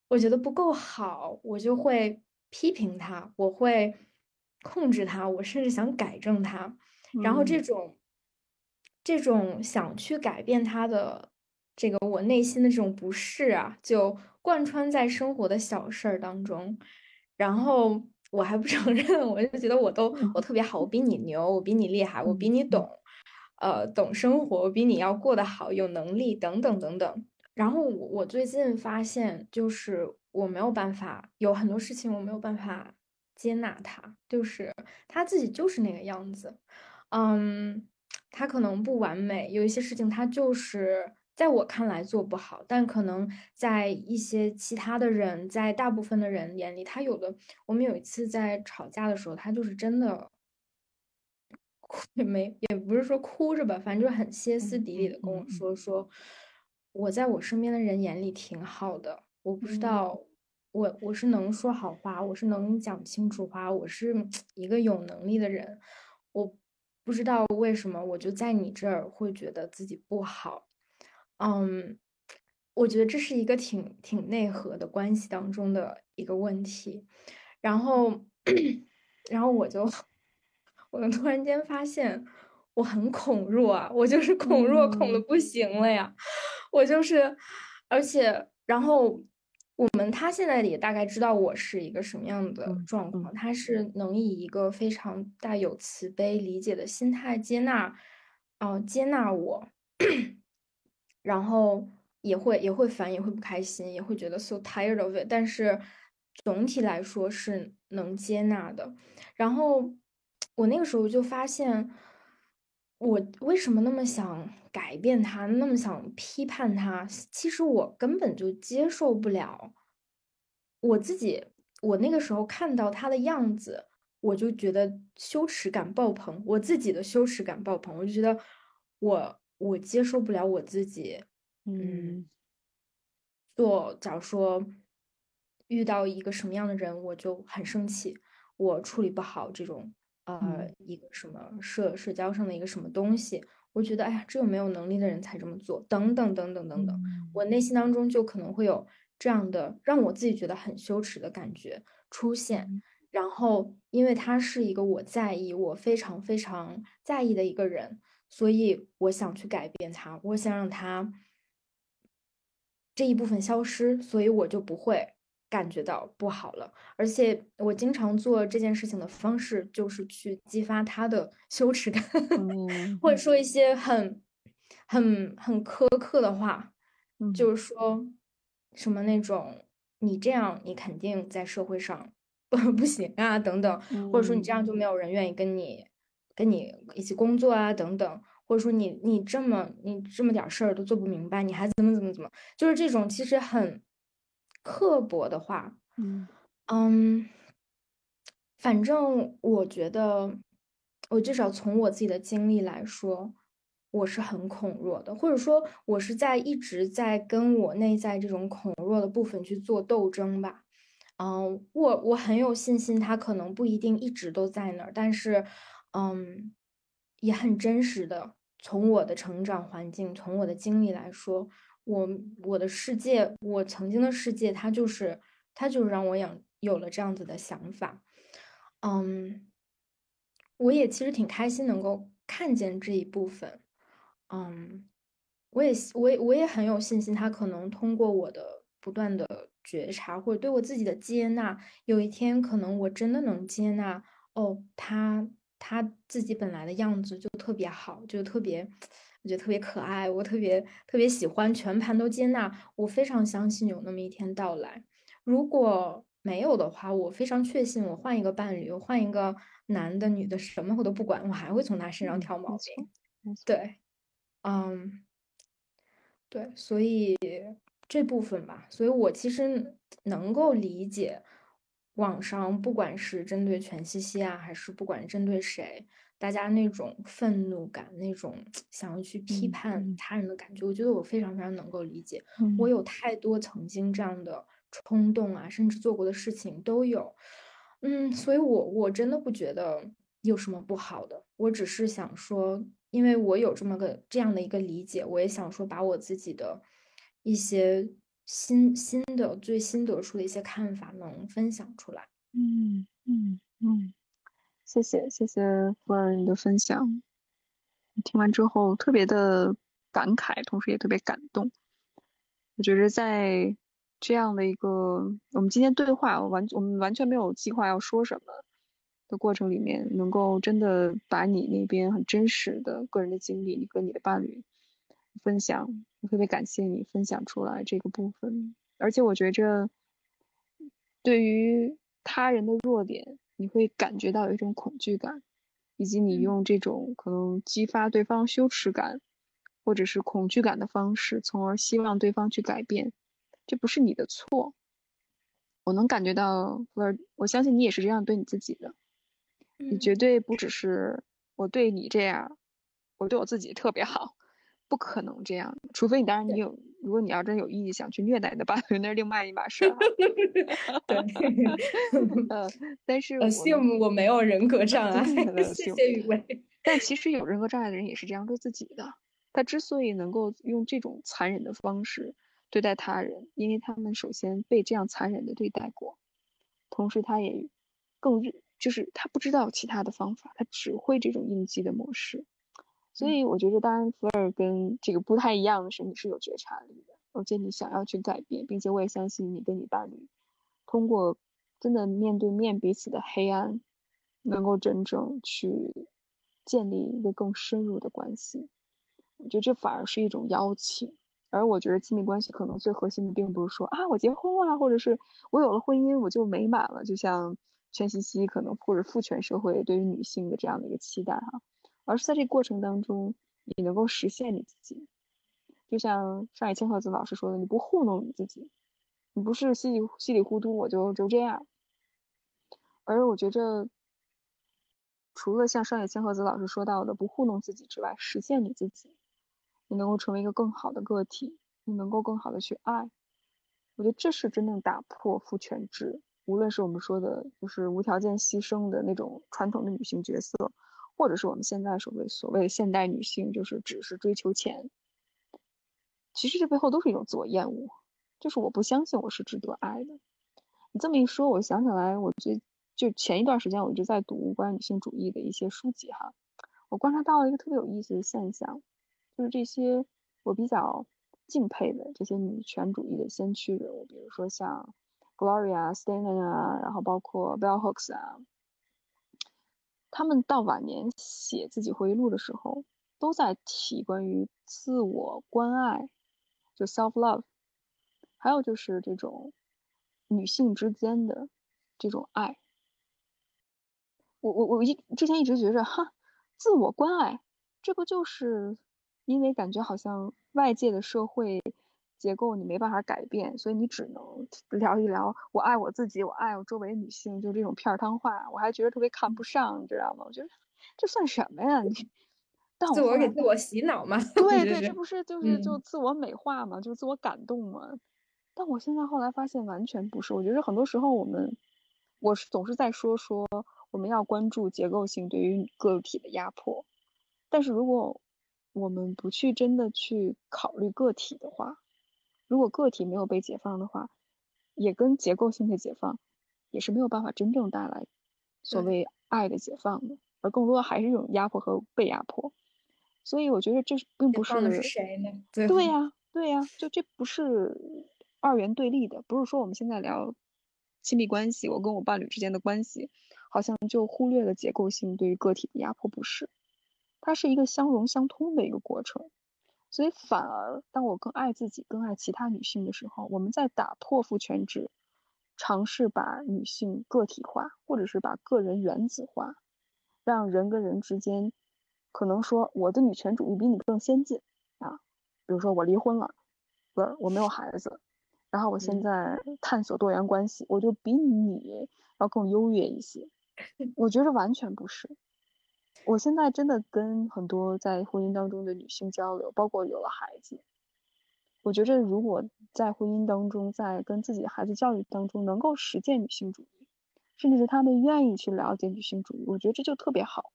我觉得不够好，我就会批评他，我会控制他，我甚至想改正他。然后这种这种想去改变他的这个我内心的这种不适啊，就贯穿在生活的小事儿当中。然后我还不承认，我就觉得我都我特别好，我比你牛，我比你厉害，我比你懂，呃，懂生活，我比你要过得好，有能力等等等等。然后我我最近发现，就是我没有办法，有很多事情我没有办法接纳他，就是他自己就是那个样子。嗯，他可能不完美，有一些事情他就是在我看来做不好，但可能在一些其他的人，在大部分的人眼里，他有的。我们有一次在吵架的时候，他就是真的哭也没，也不是说哭着吧，反正就很歇斯底里的跟我说说，我在我身边的人眼里挺好的，我不知道，我我是能说好话，我是能讲清楚话，我是一个有能力的人，我。不知道为什么，我就在你这儿会觉得自己不好。嗯，我觉得这是一个挺挺内核的关系当中的一个问题。然后，然后我就，我就突然间发现我很恐弱啊，我就是恐弱恐的不行了呀。我就是，而且，然后。我们他现在也大概知道我是一个什么样的状况，他是能以一个非常带有慈悲理解的心态接纳，哦，接纳我，然后也会也会烦，也会不开心，也会觉得 so tired of it，但是总体来说是能接纳的。然后我那个时候就发现，我为什么那么想。改变他，那么想批判他，其实我根本就接受不了。我自己，我那个时候看到他的样子，我就觉得羞耻感爆棚，我自己的羞耻感爆棚，我就觉得我我接受不了我自己。嗯，做假如说遇到一个什么样的人，我就很生气，我处理不好这种呃一个什么社社交上的一个什么东西。我觉得，哎呀，只有没有能力的人才这么做，等等等等等等，我内心当中就可能会有这样的让我自己觉得很羞耻的感觉出现。然后，因为他是一个我在意、我非常非常在意的一个人，所以我想去改变他，我想让他这一部分消失，所以我就不会。感觉到不好了，而且我经常做这件事情的方式就是去激发他的羞耻感，或者说一些很、很、很苛刻的话，就是说什么那种你这样你肯定在社会上不 不行啊等等，或者说你这样就没有人愿意跟你跟你一起工作啊等等，或者说你你这么你这么点事儿都做不明白，你还怎么怎么怎么，就是这种其实很。刻薄的话，嗯嗯，反正我觉得，我至少从我自己的经历来说，我是很恐弱的，或者说，我是在一直在跟我内在这种恐弱的部分去做斗争吧。嗯，我我很有信心，他可能不一定一直都在那儿，但是，嗯，也很真实的，从我的成长环境，从我的经历来说。我我的世界，我曾经的世界，它就是，它就是让我养有了这样子的想法，嗯，我也其实挺开心能够看见这一部分，嗯，我也我也我也很有信心，他可能通过我的不断的觉察或者对我自己的接纳，有一天可能我真的能接纳，哦，他他自己本来的样子就特别好，就特别。我觉得特别可爱，我特别特别喜欢，全盘都接纳。我非常相信有那么一天到来。如果没有的话，我非常确信，我换一个伴侣，我换一个男的、女的，什么我都不管，我还会从他身上挑毛病。对，嗯，对，所以这部分吧，所以我其实能够理解网上不管是针对全西西啊，还是不管针对谁。大家那种愤怒感，那种 想要去批判他人的感觉，我觉得我非常非常能够理解。我有太多曾经这样的冲动啊，甚至做过的事情都有。嗯，所以我我真的不觉得有什么不好的。我只是想说，因为我有这么个这样的一个理解，我也想说把我自己的一些新新的最新得出的一些看法能分享出来。嗯嗯嗯，谢谢谢谢福尔你的分享，听完之后特别的感慨，同时也特别感动。我觉得在这样的一个我们今天对话我完我们完全没有计划要说什么。的过程里面，能够真的把你那边很真实的个人的经历，你跟你的伴侣分享，特别感谢你分享出来这个部分。而且我觉着，对于他人的弱点，你会感觉到有一种恐惧感，以及你用这种可能激发对方羞耻感或者是恐惧感的方式，从而希望对方去改变，这不是你的错。我能感觉到，我我相信你也是这样对你自己的。你绝对不只是我对你这样，我对我自己特别好，不可能这样。除非你当然你有，如果你要真有意想去虐待你的伴侣，那是另外一码事儿。对，呃，但是羡慕我没有人格障碍，谢谢雨薇。但其实有人格障碍的人也是这样对自己的。他之所以能够用这种残忍的方式对待他人，因为他们首先被这样残忍的对待过，同时他也更。就是他不知道其他的方法，他只会这种应激的模式，所以我觉得，当然福尔跟这个不太一样的是，你是有觉察力的，而且你想要去改变，并且我也相信你跟你伴侣通过真的面对面彼此的黑暗，能够真正去建立一个更深入的关系。我觉得这反而是一种邀请，而我觉得亲密关系可能最核心的，并不是说啊我结婚了，或者是我有了婚姻我就美满了，就像。全西西可能或者父权社会对于女性的这样的一个期待哈，而是在这个过程当中，你能够实现你自己。就像上野千鹤子老师说的，你不糊弄你自己，你不是稀里稀里糊涂我就就这样。而我觉着，除了像上野千鹤子老师说到的不糊弄自己之外，实现你自己，你能够成为一个更好的个体，你能够更好的去爱，我觉得这是真正打破父权制。无论是我们说的，就是无条件牺牲的那种传统的女性角色，或者是我们现在所谓所谓的现代女性，就是只是追求钱，其实这背后都是一种自我厌恶，就是我不相信我是值得爱的。你这么一说，我想起来，我最就前一段时间我一直在读关于女性主义的一些书籍哈，我观察到了一个特别有意思的现象，就是这些我比较敬佩的这些女权主义的先驱人物，比如说像。Gloria Steinem 啊，然后包括 Bell Hooks 啊，他们到晚年写自己回忆录的时候，都在提关于自我关爱，就 self love，还有就是这种女性之间的这种爱。我我我一之前一直觉着，哈，自我关爱，这不就是因为感觉好像外界的社会。结构你没办法改变，所以你只能聊一聊我爱我自己，我爱我周围女性，就这种片儿汤话，我还觉得特别看不上，你知道吗？我觉得这算什么呀？你自我给自我洗脑嘛？对对，这不是就是就自我美化嘛？就自我感动嘛？但我现在后来发现完全不是，我觉得很多时候我们，我是总是在说说我们要关注结构性对于个体的压迫，但是如果我们不去真的去考虑个体的话，如果个体没有被解放的话，也跟结构性的解放也是没有办法真正带来所谓爱的解放的，而更多还是一种压迫和被压迫。所以我觉得这并不是是谁呢？对呀，对呀，就这不是二元对立的，不是说我们现在聊亲密关系，我跟我伴侣之间的关系，好像就忽略了结构性对于个体的压迫，不是，它是一个相融相通的一个过程。所以，反而当我更爱自己、更爱其他女性的时候，我们在打破父权制，尝试把女性个体化，或者是把个人原子化，让人跟人之间，可能说我的女权主义比你更先进啊。比如说我离婚了，不是我没有孩子，然后我现在探索多元关系，我就比你要更优越一些。我觉得完全不是。我现在真的跟很多在婚姻当中的女性交流，包括有了孩子，我觉着如果在婚姻当中，在跟自己的孩子教育当中能够实践女性主义，甚至是他们愿意去了解女性主义，我觉得这就特别好。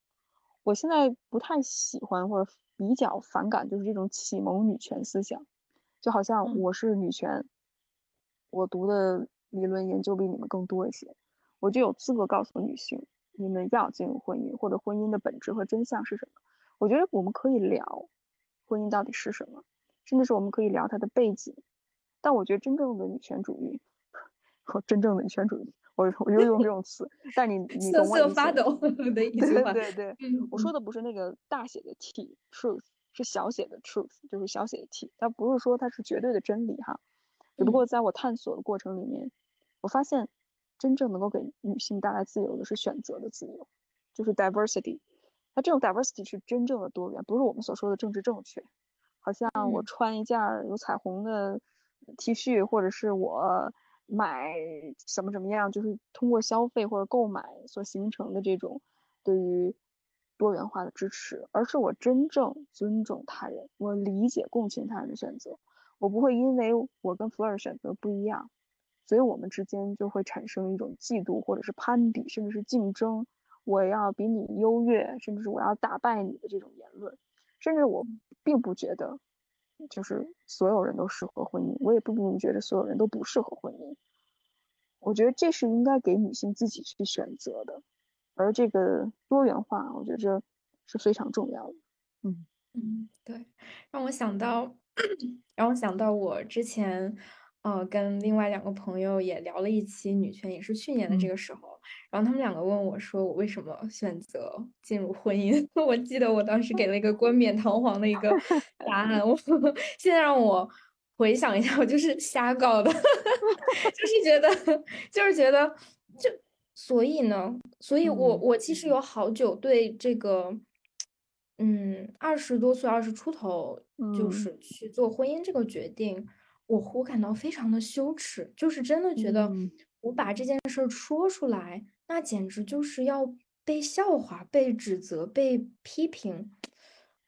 我现在不太喜欢或者比较反感，就是这种启蒙女权思想，就好像我是女权，我读的理论研究比你们更多一些，我就有资格告诉女性，你们要进入婚姻或者婚姻的本质和真相是什么。我觉得我们可以聊婚姻到底是什么，甚至是我们可以聊它的背景。但我觉得真正的女权主义 和真正的女权主义。我我又用这种词，但你 你懂我意思。发抖 的一句话。对对对，我说的不是那个大写的 T truth，是小写的 truth，就是小写的 T。它不是说它是绝对的真理哈，只不过在我探索的过程里面，我发现真正能够给女性带来自由的是选择的自由，就是 diversity。那这种 diversity 是真正的多元，不是我们所说的政治正确。好像我穿一件有彩虹的 T 恤，或者是我。买什么怎么样，就是通过消费或者购买所形成的这种对于多元化的支持，而是我真正尊重他人，我理解共情他人的选择，我不会因为我跟弗尔选择不一样，所以我们之间就会产生一种嫉妒或者是攀比，甚至是竞争，我要比你优越，甚至是我要打败你的这种言论，甚至我并不觉得。就是所有人都适合婚姻，我也并不觉得所有人都不适合婚姻。我觉得这是应该给女性自己去选择的，而这个多元化，我觉得是非常重要的。嗯嗯，对，让我想到，让我想到我之前，呃，跟另外两个朋友也聊了一期女权，也是去年的这个时候。然后他们两个问我，说我为什么选择进入婚姻？我记得我当时给了一个冠冕堂皇的一个答案。我现在让我回想一下，我就是瞎搞的，就是觉得，就是觉得，就所以呢，所以我我其实有好久对这个，嗯，二十多岁、二十出头，就是去做婚姻这个决定，我我感到非常的羞耻，就是真的觉得我把这件事说出来。那简直就是要被笑话、被指责、被批评。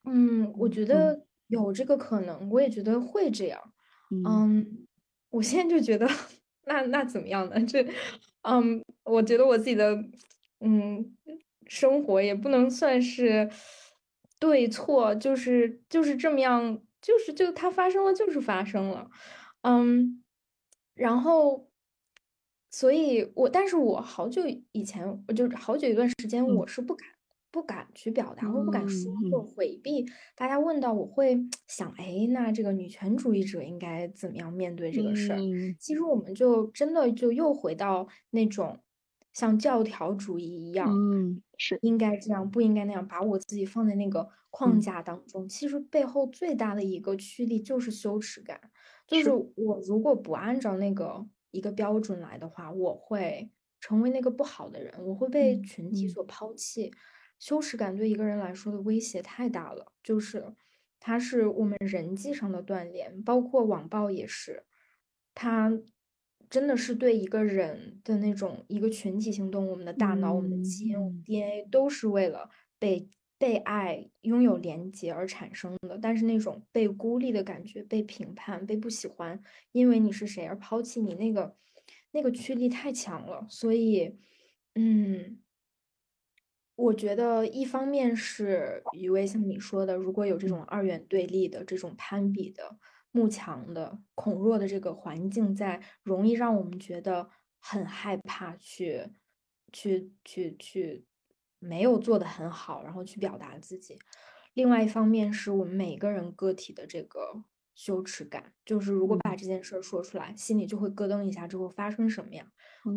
嗯，我觉得有这个可能，我也觉得会这样。嗯，我现在就觉得，那那怎么样呢？这，嗯，我觉得我自己的，嗯，生活也不能算是对错，就是就是这么样，就是就它发生了，就是发生了。嗯，然后。所以，我但是我好久以前，我就好久一段时间，我是不敢不敢去表达，或不敢说，或回避。大家问到，我会想，哎，那这个女权主义者应该怎么样面对这个事儿？其实，我们就真的就又回到那种像教条主义一样，嗯，是应该这样，不应该那样，把我自己放在那个框架当中。其实背后最大的一个驱力就是羞耻感，就是我如果不按照那个。一个标准来的话，我会成为那个不好的人，我会被群体所抛弃。羞耻感对一个人来说的威胁太大了，就是它是我们人际上的锻炼，包括网暴也是。它真的是对一个人的那种一个群体性动物，我们的大脑、我们的基因、我们 DNA 都是为了被。被爱、拥有连接而产生的，但是那种被孤立的感觉、被评判、被不喜欢，因为你是谁而抛弃你，那个那个驱力太强了。所以，嗯，我觉得一方面是余威像你说的，如果有这种二元对立的、这种攀比的、慕强的、恐弱的这个环境在，容易让我们觉得很害怕去、去、去、去。没有做的很好，然后去表达自己。另外一方面是我们每个人个体的这个羞耻感，就是如果把这件事说出来，心里就会咯噔一下，之后发生什么呀？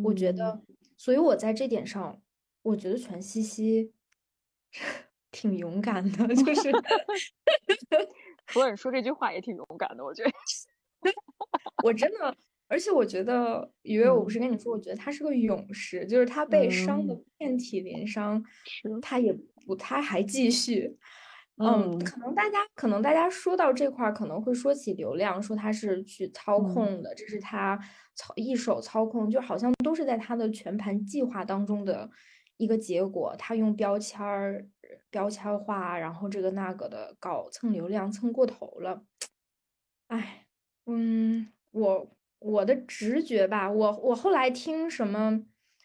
我觉得，所以我在这点上，我觉得全西西 挺勇敢的，就是 除了你说这句话也挺勇敢的，我觉得，我真的。而且我觉得，因为我不是跟你说，我觉得他是个勇士，就是他被伤的遍体鳞伤，他也不，他还继续。嗯，可能大家，可能大家说到这块儿，可能会说起流量，说他是去操控的，这是他操一手操控，就好像都是在他的全盘计划当中的一个结果。他用标签儿、标签化，然后这个那个的搞蹭流量，蹭过头了。哎，嗯，我。我的直觉吧，我我后来听什么，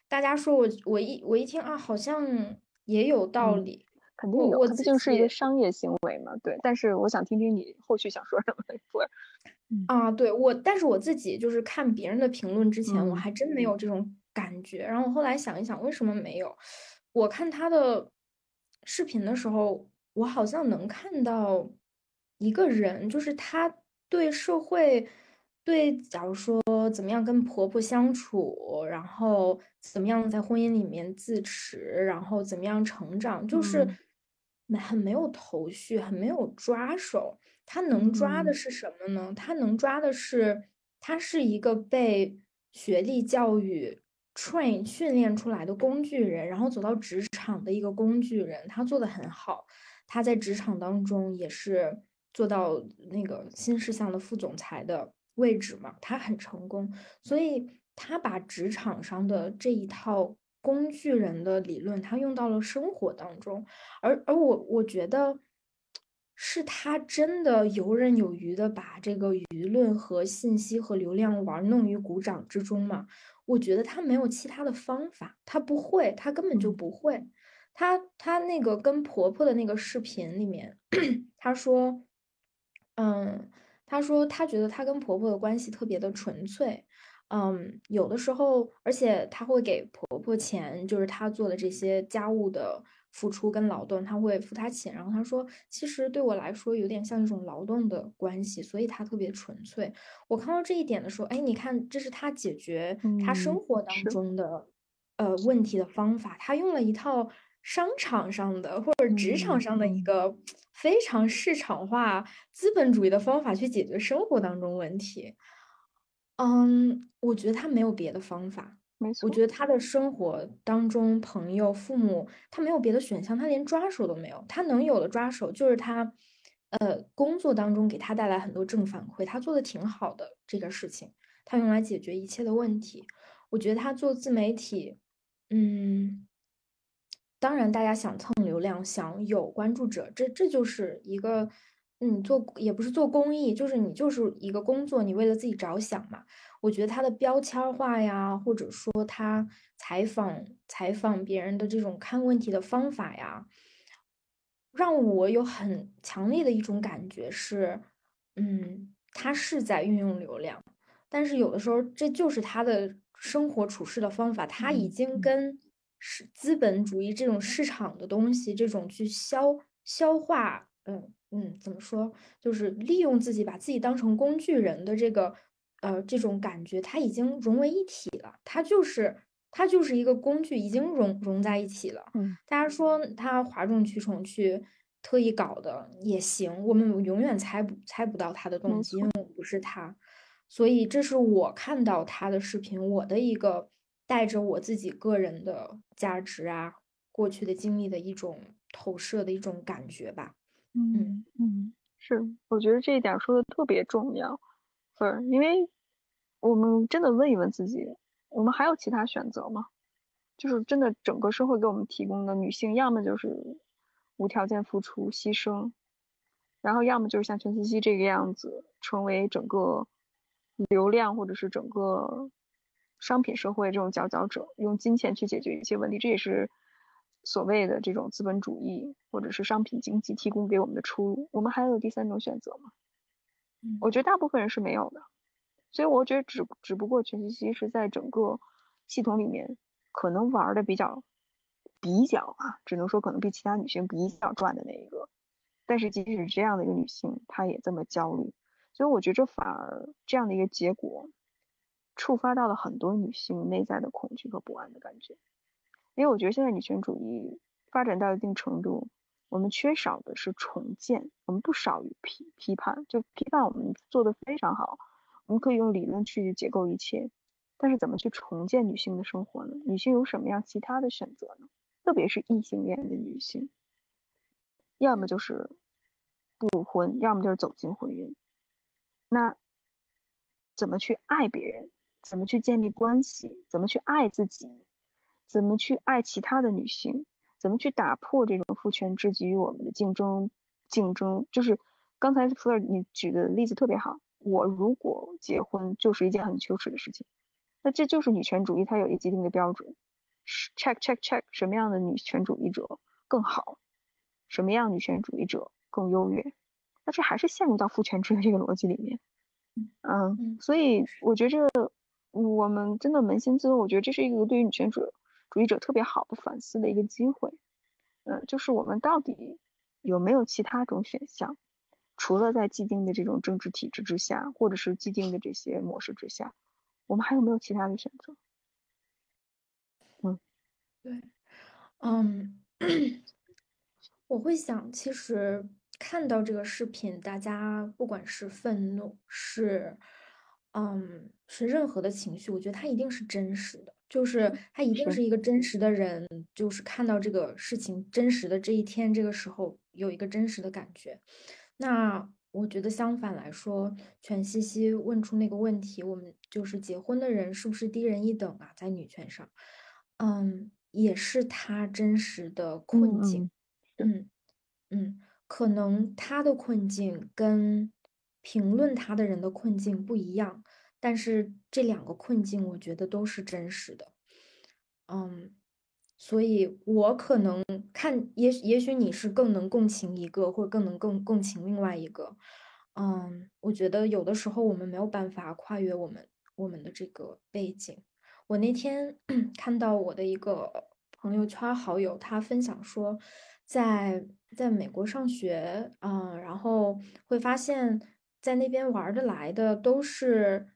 大家说我我一我一听啊，好像也有道理。肯定有，它毕竟是一个商业行为嘛。对，但是我想听听你后续想说什么。啊，对我，但是我自己就是看别人的评论之前，我还真没有这种感觉。然后我后来想一想，为什么没有？我看他的视频的时候，我好像能看到一个人，就是他对社会。对，假如说怎么样跟婆婆相处，然后怎么样在婚姻里面自持，然后怎么样成长，就是很没有头绪，很没有抓手。他能抓的是什么呢？他能抓的是，他是一个被学历教育 train 训练出来的工具人，然后走到职场的一个工具人。他做的很好，他在职场当中也是做到那个新事项的副总裁的。位置嘛，他很成功，所以他把职场上的这一套工具人的理论，他用到了生活当中，而而我我觉得是他真的游刃有余的把这个舆论和信息和流量玩弄于股掌之中嘛。我觉得他没有其他的方法，他不会，他根本就不会。他他那个跟婆婆的那个视频里面，他说，嗯。她说，她觉得她跟婆婆的关系特别的纯粹，嗯，有的时候，而且她会给婆婆钱，就是她做的这些家务的付出跟劳动，他会付他钱。然后他说，其实对我来说有点像一种劳动的关系，所以他特别纯粹。我看到这一点的时候，哎，你看，这是他解决他生活当中的呃问题的方法，他用了一套。商场上的或者职场上的一个非常市场化资本主义的方法去解决生活当中问题，嗯，我觉得他没有别的方法。没错，我觉得他的生活当中，朋友、父母，他没有别的选项，他连抓手都没有。他能有的抓手就是他，呃，工作当中给他带来很多正反馈，他做的挺好的这个事情，他用来解决一切的问题。我觉得他做自媒体，嗯。当然，大家想蹭流量，想有关注者，这这就是一个，嗯，做也不是做公益，就是你就是一个工作，你为了自己着想嘛。我觉得他的标签化呀，或者说他采访采访别人的这种看问题的方法呀，让我有很强烈的一种感觉是，嗯，他是在运用流量，但是有的时候这就是他的生活处事的方法，他已经跟。是资本主义这种市场的东西，这种去消消化，嗯嗯，怎么说？就是利用自己，把自己当成工具人的这个，呃，这种感觉，它已经融为一体了。它就是它就是一个工具，已经融融在一起了。嗯，大家说他哗众取宠去特意搞的也行，我们永远猜不猜不到他的动机，因为我不是他，所以这是我看到他的视频，我的一个。带着我自己个人的价值啊，过去的经历的一种投射的一种感觉吧。嗯嗯，是，我觉得这一点说的特别重要。是，因为我们真的问一问自己，我们还有其他选择吗？就是真的整个社会给我们提供的女性，要么就是无条件付出牺牲，然后要么就是像全茜茜这个样子，成为整个流量或者是整个。商品社会这种佼佼者，用金钱去解决一些问题，这也是所谓的这种资本主义或者是商品经济提供给我们的出路。我们还有第三种选择吗？我觉得大部分人是没有的。所以我觉得只只不过全茜茜是在整个系统里面可能玩的比较比较啊，只能说可能比其他女性比较赚的那一个。但是即使是这样的一个女性，她也这么焦虑。所以我觉得反而这样的一个结果。触发到了很多女性内在的恐惧和不安的感觉，因为我觉得现在女权主义发展到一定程度，我们缺少的是重建，我们不少于批批判，就批判我们做的非常好，我们可以用理论去解构一切，但是怎么去重建女性的生活呢？女性有什么样其他的选择呢？特别是异性恋的女性，要么就是不婚，要么就是走进婚姻，那怎么去爱别人？怎么去建立关系？怎么去爱自己？怎么去爱其他的女性？怎么去打破这种父权制给予我们的竞争？竞争就是刚才福尔你举的例子特别好。我如果结婚就是一件很羞耻的事情，那这就是女权主义，它有一个既定的标准，check check check，什么样的女权主义者更好？什么样女权主义者更优越？那这还是陷入到父权制的这个逻辑里面。嗯，所以我觉着我们真的扪心自问，我觉得这是一个对于女权主主义者特别好的反思的一个机会。嗯，就是我们到底有没有其他种选项？除了在既定的这种政治体制之下，或者是既定的这些模式之下，我们还有没有其他的选择？嗯，对，嗯，我会想，其实看到这个视频，大家不管是愤怒，是，嗯，是任何的情绪，我觉得它一定是真实的，就是他一定是一个真实的人，就是看到这个事情真实的这一天，这个时候有一个真实的感觉。那我觉得相反来说，全西西问出那个问题，我们就是结婚的人是不是低人一等啊？在女权上，嗯，也是他真实的困境。嗯嗯，可能他的困境跟评论他的人的困境不一样，但是这两个困境，我觉得都是真实的。嗯。所以，我可能看，也许也许你是更能共情一个，或者更能更共情另外一个。嗯，我觉得有的时候我们没有办法跨越我们我们的这个背景。我那天 看到我的一个朋友圈好友，他分享说，在在美国上学，嗯，然后会发现，在那边玩的来的都是。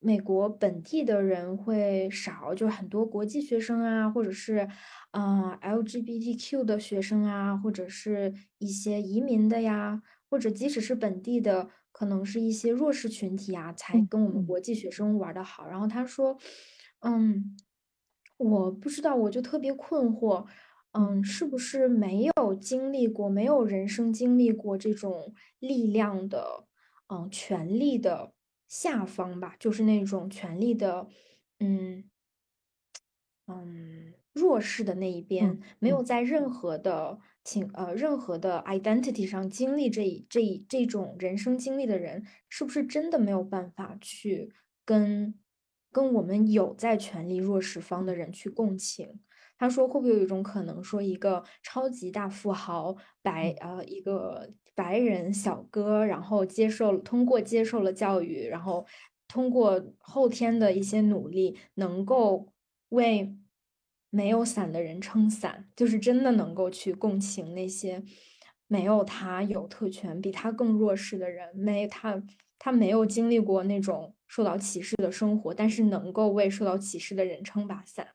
美国本地的人会少，就很多国际学生啊，或者是，嗯，LGBTQ 的学生啊，或者是一些移民的呀，或者即使是本地的，可能是一些弱势群体啊，才跟我们国际学生玩的好。然后他说，嗯，我不知道，我就特别困惑，嗯，是不是没有经历过，没有人生经历过这种力量的，嗯，权力的。下方吧，就是那种权力的，嗯嗯，弱势的那一边，没有在任何的情呃任何的 identity 上经历这这这种人生经历的人，是不是真的没有办法去跟跟我们有在权力弱势方的人去共情？他说，会不会有一种可能，说一个超级大富豪白呃一个白人小哥，然后接受通过接受了教育，然后通过后天的一些努力，能够为没有伞的人撑伞，就是真的能够去共情那些没有他有特权、比他更弱势的人，没他他没有经历过那种受到歧视的生活，但是能够为受到歧视的人撑把伞。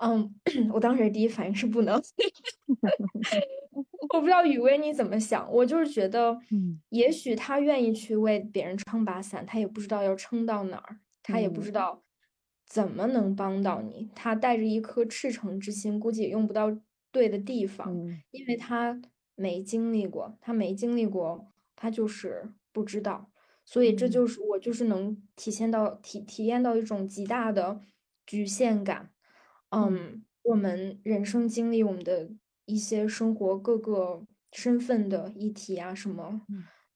嗯，我当时第一反应是不能，我不知道雨薇你怎么想，我就是觉得，嗯，也许他愿意去为别人撑把伞，他也不知道要撑到哪儿，他也不知。道怎么能帮到你，他带着一颗赤诚之心，估计也用不到对的地方，因为他没经历过，他没经历过，他就是不知道，所以这就是我就是能体现到体体验到一种极大的局限感。嗯，我们人生经历，我们的一些生活各个身份的议题啊，什么，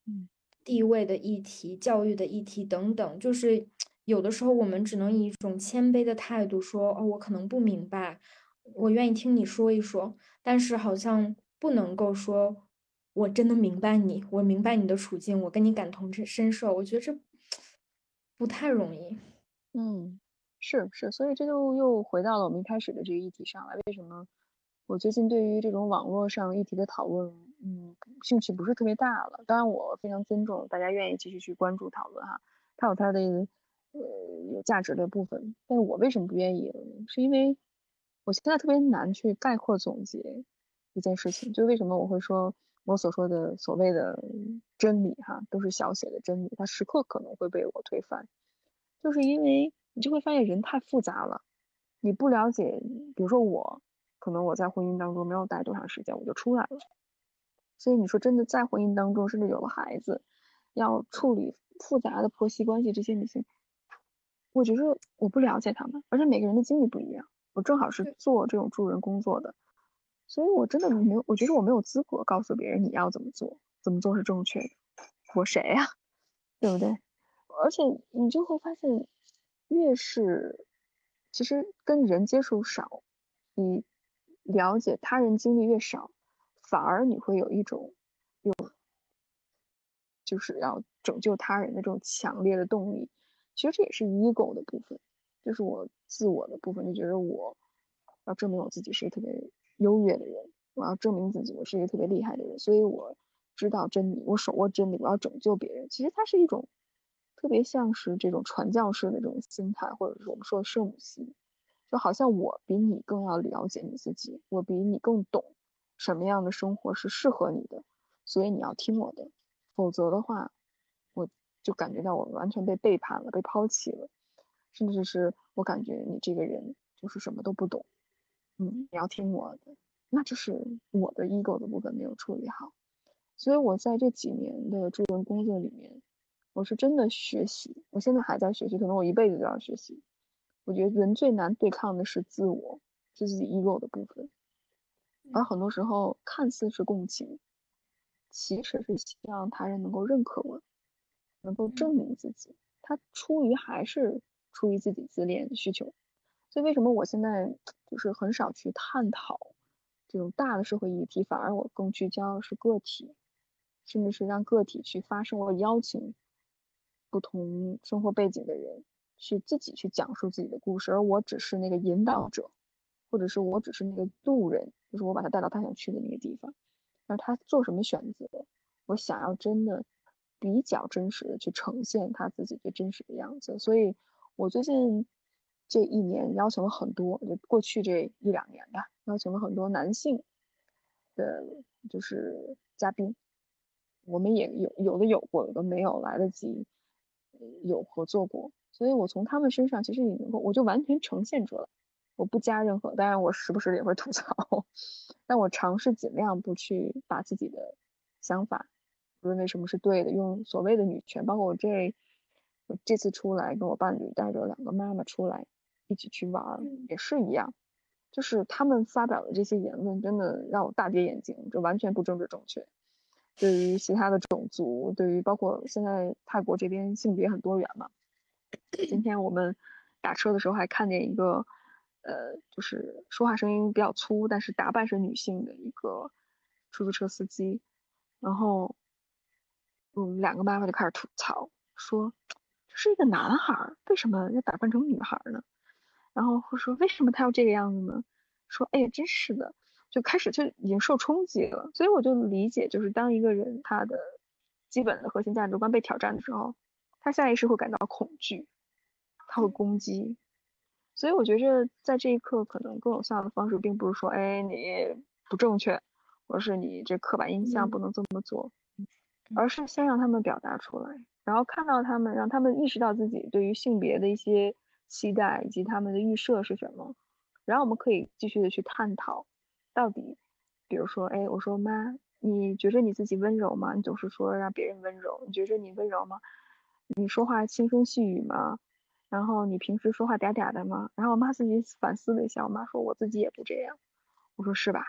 嗯，地位的议题、教育的议题等等，就是有的时候我们只能以一种谦卑的态度说，哦，我可能不明白，我愿意听你说一说，但是好像不能够说，我真的明白你，我明白你的处境，我跟你感同身受，我觉得这 不太容易，嗯。是是，所以这就又回到了我们一开始的这个议题上来。为什么我最近对于这种网络上议题的讨论，嗯，兴趣不是特别大了？当然，我非常尊重大家愿意继续去关注讨论哈，它有它的呃有价值的部分。但是我为什么不愿意？是因为我现在特别难去概括总结一件事情。就为什么我会说我所说的所谓的真理哈，都是小写的真理，它时刻可能会被我推翻，就是因为。你就会发现人太复杂了，你不了解，比如说我，可能我在婚姻当中没有待多长时间我就出来了，所以你说真的在婚姻当中，甚至有了孩子，要处理复杂的婆媳关系，这些女性，我觉得我不了解他们，而且每个人的经历不一样，我正好是做这种助人工作的，所以我真的没有，我觉得我没有资格告诉别人你要怎么做，怎么做是正确的，我谁呀，对不对？而且你就会发现。越是其实跟人接触少，你了解他人经历越少，反而你会有一种有就是要拯救他人的这种强烈的动力。其实这也是 ego 的部分，就是我自我的部分，就觉得我要证明我自己是一个特别优越的人，我要证明自己我是一个特别厉害的人，所以我知道真理，我手握真理，我要拯救别人。其实它是一种特别像是这种传教士的这种心态，或者是我们说的圣母心，就好像我比你更要了解你自己，我比你更懂什么样的生活是适合你的，所以你要听我的，否则的话。我就感觉到我完全被背叛了，被抛弃了，甚至是我感觉你这个人就是什么都不懂，嗯，你要听我的，那就是我的 ego 的部分没有处理好，所以我在这几年的助人工作里面，我是真的学习，我现在还在学习，可能我一辈子都要学习。我觉得人最难对抗的是自我，是自己 ego 的部分，而很多时候看似是共情，其实是希望他人能够认可我。能够证明自己，他出于还是出于自己自恋需求，所以为什么我现在就是很少去探讨这种大的社会议题，反而我更聚焦的是个体，甚至是让个体去发生，我邀请不同生活背景的人去自己去讲述自己的故事，而我只是那个引导者，或者是我只是那个路人，就是我把他带到他想去的那个地方，而他做什么选择，我想要真的。比较真实的去呈现他自己最真实的样子，所以我最近这一年邀请了很多，就过去这一两年吧，邀请了很多男性的，就是嘉宾，我们也有有的有过，有的没有来得及有合作过，所以我从他们身上其实也能够，我就完全呈现出来，我不加任何，当然我时不时也会吐槽，但我尝试尽量不去把自己的想法。认为什么是对的，用所谓的女权，包括我这我这次出来跟我伴侣带着两个妈妈出来一起去玩，也是一样，就是他们发表的这些言论真的让我大跌眼镜，这完全不政治正确。对于其他的种族，对于包括现在泰国这边性别很多元嘛，今天我们打车的时候还看见一个，呃，就是说话声音比较粗，但是打扮是女性的一个出租车司机，然后。嗯，两个妈妈就开始吐槽，说这是一个男孩，为什么要打扮成女孩呢？然后会说为什么他要这个样子呢？说哎呀，真是的，就开始就已经受冲击了。所以我就理解，就是当一个人他的基本的核心价值观被挑战的时候，他下意识会感到恐惧，他会攻击。所以我觉着在这一刻，可能更有效的方式，并不是说哎你不正确，或者是你这刻板印象不能这么做。而是先让他们表达出来，然后看到他们，让他们意识到自己对于性别的一些期待以及他们的预设是什么，然后我们可以继续的去探讨，到底，比如说，哎，我说妈，你觉着你自己温柔吗？你总是说让别人温柔，你觉着你温柔吗？你说话轻声细语吗？然后你平时说话嗲嗲的吗？然后我妈自己反思了一下，我妈说我自己也不这样，我说是吧？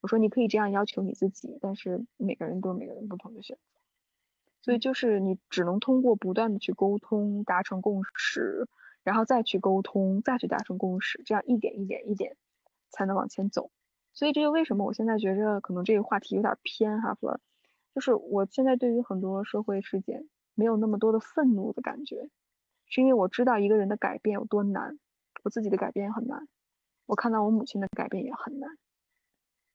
我说你可以这样要求你自己，但是每个人都有每个人不同的选择，所以就是你只能通过不断的去沟通，达成共识，然后再去沟通，再去达成共识，这样一点一点一点才能往前走。所以这就为什么我现在觉着可能这个话题有点偏哈，说就是我现在对于很多社会事件没有那么多的愤怒的感觉，是因为我知道一个人的改变有多难，我自己的改变也很难，我看到我母亲的改变也很难。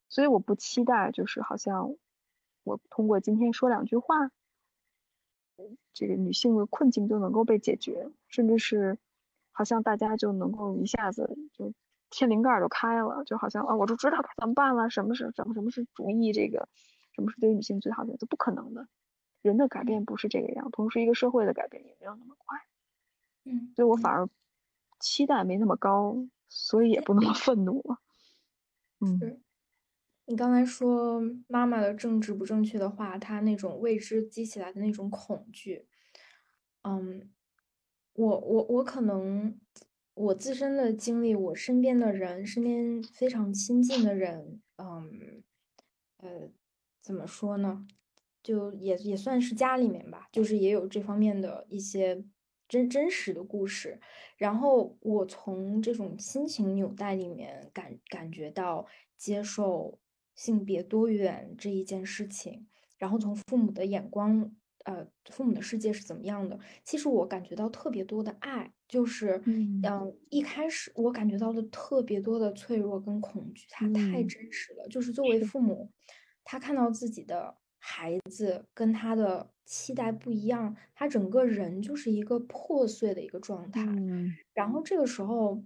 所以我不期待，就是好像我通过今天说两句话，这个女性的困境就能够被解决，甚至是好像大家就能够一下子就天灵盖都开了，就好像啊，我就知道该怎么办了，什么是什么什么是主义，这个什么是对女性最好的，这不可能的。人的改变不是这个样，同时一个社会的改变也没有那么快。嗯，所以我反而期待没那么高，所以也不那么愤怒了。嗯。你刚才说妈妈的政治不正确的话，她那种未知激起来的那种恐惧，嗯，我我我可能我自身的经历，我身边的人，身边非常亲近的人，嗯，呃，怎么说呢？就也也算是家里面吧，就是也有这方面的一些真真实的故事，然后我从这种亲情纽带里面感感觉到接受。性别多元这一件事情，然后从父母的眼光，呃，父母的世界是怎么样的？其实我感觉到特别多的爱，就是，嗯，一开始我感觉到的特别多的脆弱跟恐惧，它太真实了。就是作为父母，他看到自己的孩子跟他的期待不一样，他整个人就是一个破碎的一个状态。然后这个时候。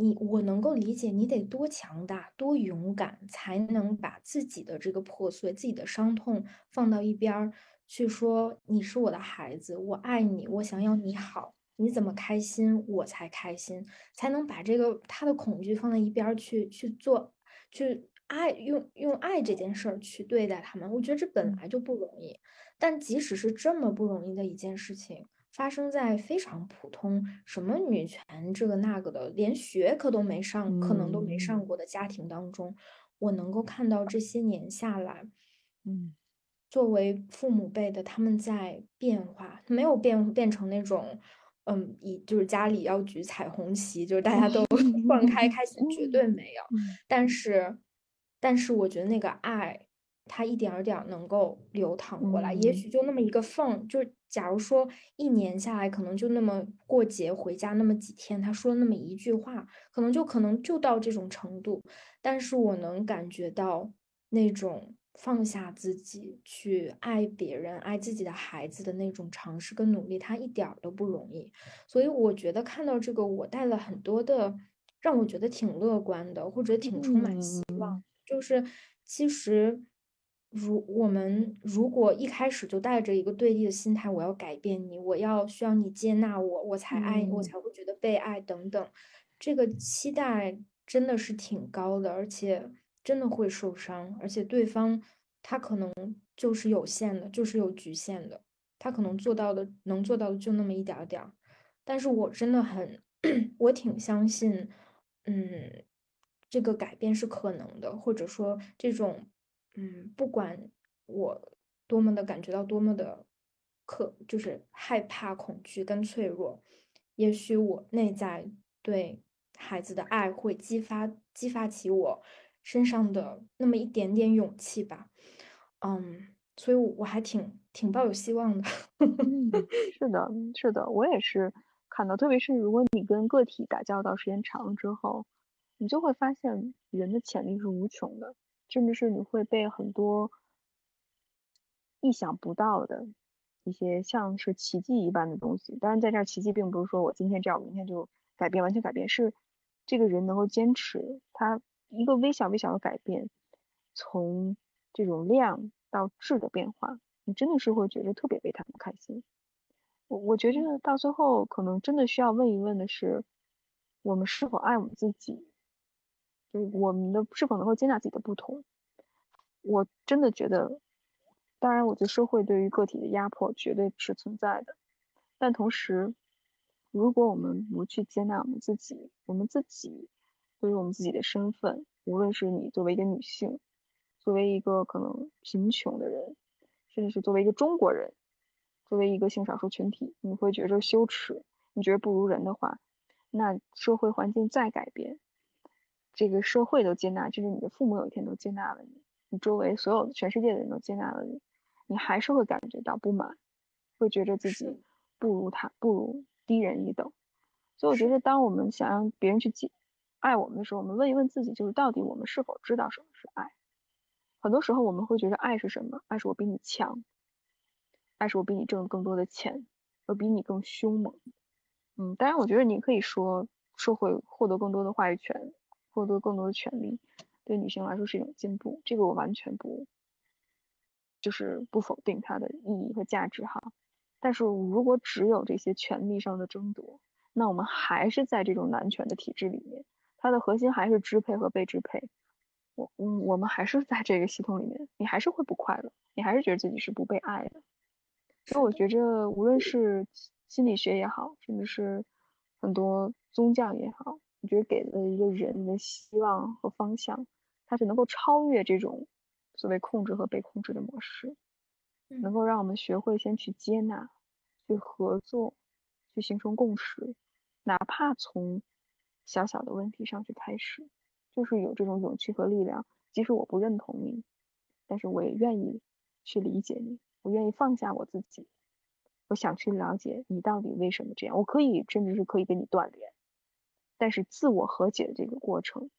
你我能够理解，你得多强大、多勇敢，才能把自己的这个破碎、自己的伤痛放到一边儿去说，你是我的孩子，我爱你，我想要你好，你怎么开心我才开心，才能把这个他的恐惧放在一边儿去去做，去爱用用爱这件事儿去对待他们。我觉得这本来就不容易，但即使是这么不容易的一件事情。发生在非常普通，什么女权这个那个的，连学科都没上，可能都没上过的家庭当中，我能够看到这些年下来，嗯，作为父母辈的他们在变化，没有变变成那种，嗯，以就是家里要举彩虹旗，就是大家都 放开开心，绝对没有，但是，但是我觉得那个爱。它一点儿点儿能够流淌过来，也许就那么一个缝，就是假如说一年下来，可能就那么过节回家那么几天，他说那么一句话，可能就可能就到这种程度。但是我能感觉到那种放下自己去爱别人、爱自己的孩子的那种尝试跟努力，他一点儿都不容易。所以我觉得看到这个，我带了很多的，让我觉得挺乐观的，或者挺充满希望。就是其实。如我们如果一开始就带着一个对立的心态，我要改变你，我要需要你接纳我，我才爱你，我才会觉得被爱等等，这个期待真的是挺高的，而且真的会受伤，而且对方他可能就是有限的，就是有局限的，他可能做到的能做到的就那么一点点儿，但是我真的很，我挺相信，嗯，这个改变是可能的，或者说这种。嗯，不管我多么的感觉到多么的可，就是害怕、恐惧跟脆弱，也许我内在对孩子的爱会激发激发起我身上的那么一点点勇气吧。嗯，所以我还挺挺抱有希望的。是的，是的，我也是看到，特别是如果你跟个体打交道时间长了之后，你就会发现人的潜力是无穷的。甚至是你会被很多意想不到的一些像是奇迹一般的东西。当然，在这儿奇迹并不是说我今天这样，明天就改变，完全改变，是这个人能够坚持他一个微小微小的改变，从这种量到质的变化，你真的是会觉得特别为他们开心。我我觉得到最后可能真的需要问一问的是，我们是否爱我们自己？就是我们的是否能够接纳自己的不同？我真的觉得，当然，我觉得社会对于个体的压迫绝对是存在的。但同时，如果我们不去接纳我们自己，我们自己对于我们自己的身份，无论是你作为一个女性，作为一个可能贫穷的人，甚至是作为一个中国人，作为一个性少数群体，你会觉着羞耻，你觉得不如人的话，那社会环境再改变。这个社会都接纳，甚至你的父母有一天都接纳了你，你周围所有的全世界的人都接纳了你，你还是会感觉到不满，会觉着自己不如他，不如低人一等。所以我觉得，当我们想让别人去接爱我们的时候，我们问一问自己，就是到底我们是否知道什么是爱？很多时候我们会觉得爱是什么？爱是我比你强，爱是我比你挣更多的钱，我比你更凶猛。嗯，当然，我觉得你可以说社会获得更多的话语权。获得更多的权利，对女性来说是一种进步，这个我完全不，就是不否定它的意义和价值哈。但是如果只有这些权利上的争夺，那我们还是在这种男权的体制里面，它的核心还是支配和被支配。我嗯，我们还是在这个系统里面，你还是会不快乐，你还是觉得自己是不被爱的。所以我觉着，无论是心理学也好，甚至是很多宗教也好。我觉得给了一个人的希望和方向，它是能够超越这种所谓控制和被控制的模式，能够让我们学会先去接纳、去合作、去形成共识，哪怕从小小的问题上去开始，就是有这种勇气和力量即使我不认同你，但是我也愿意去理解你，我愿意放下我自己，我想去了解你到底为什么这样。我可以甚至是可以跟你断联，但是自我和解的这个过程，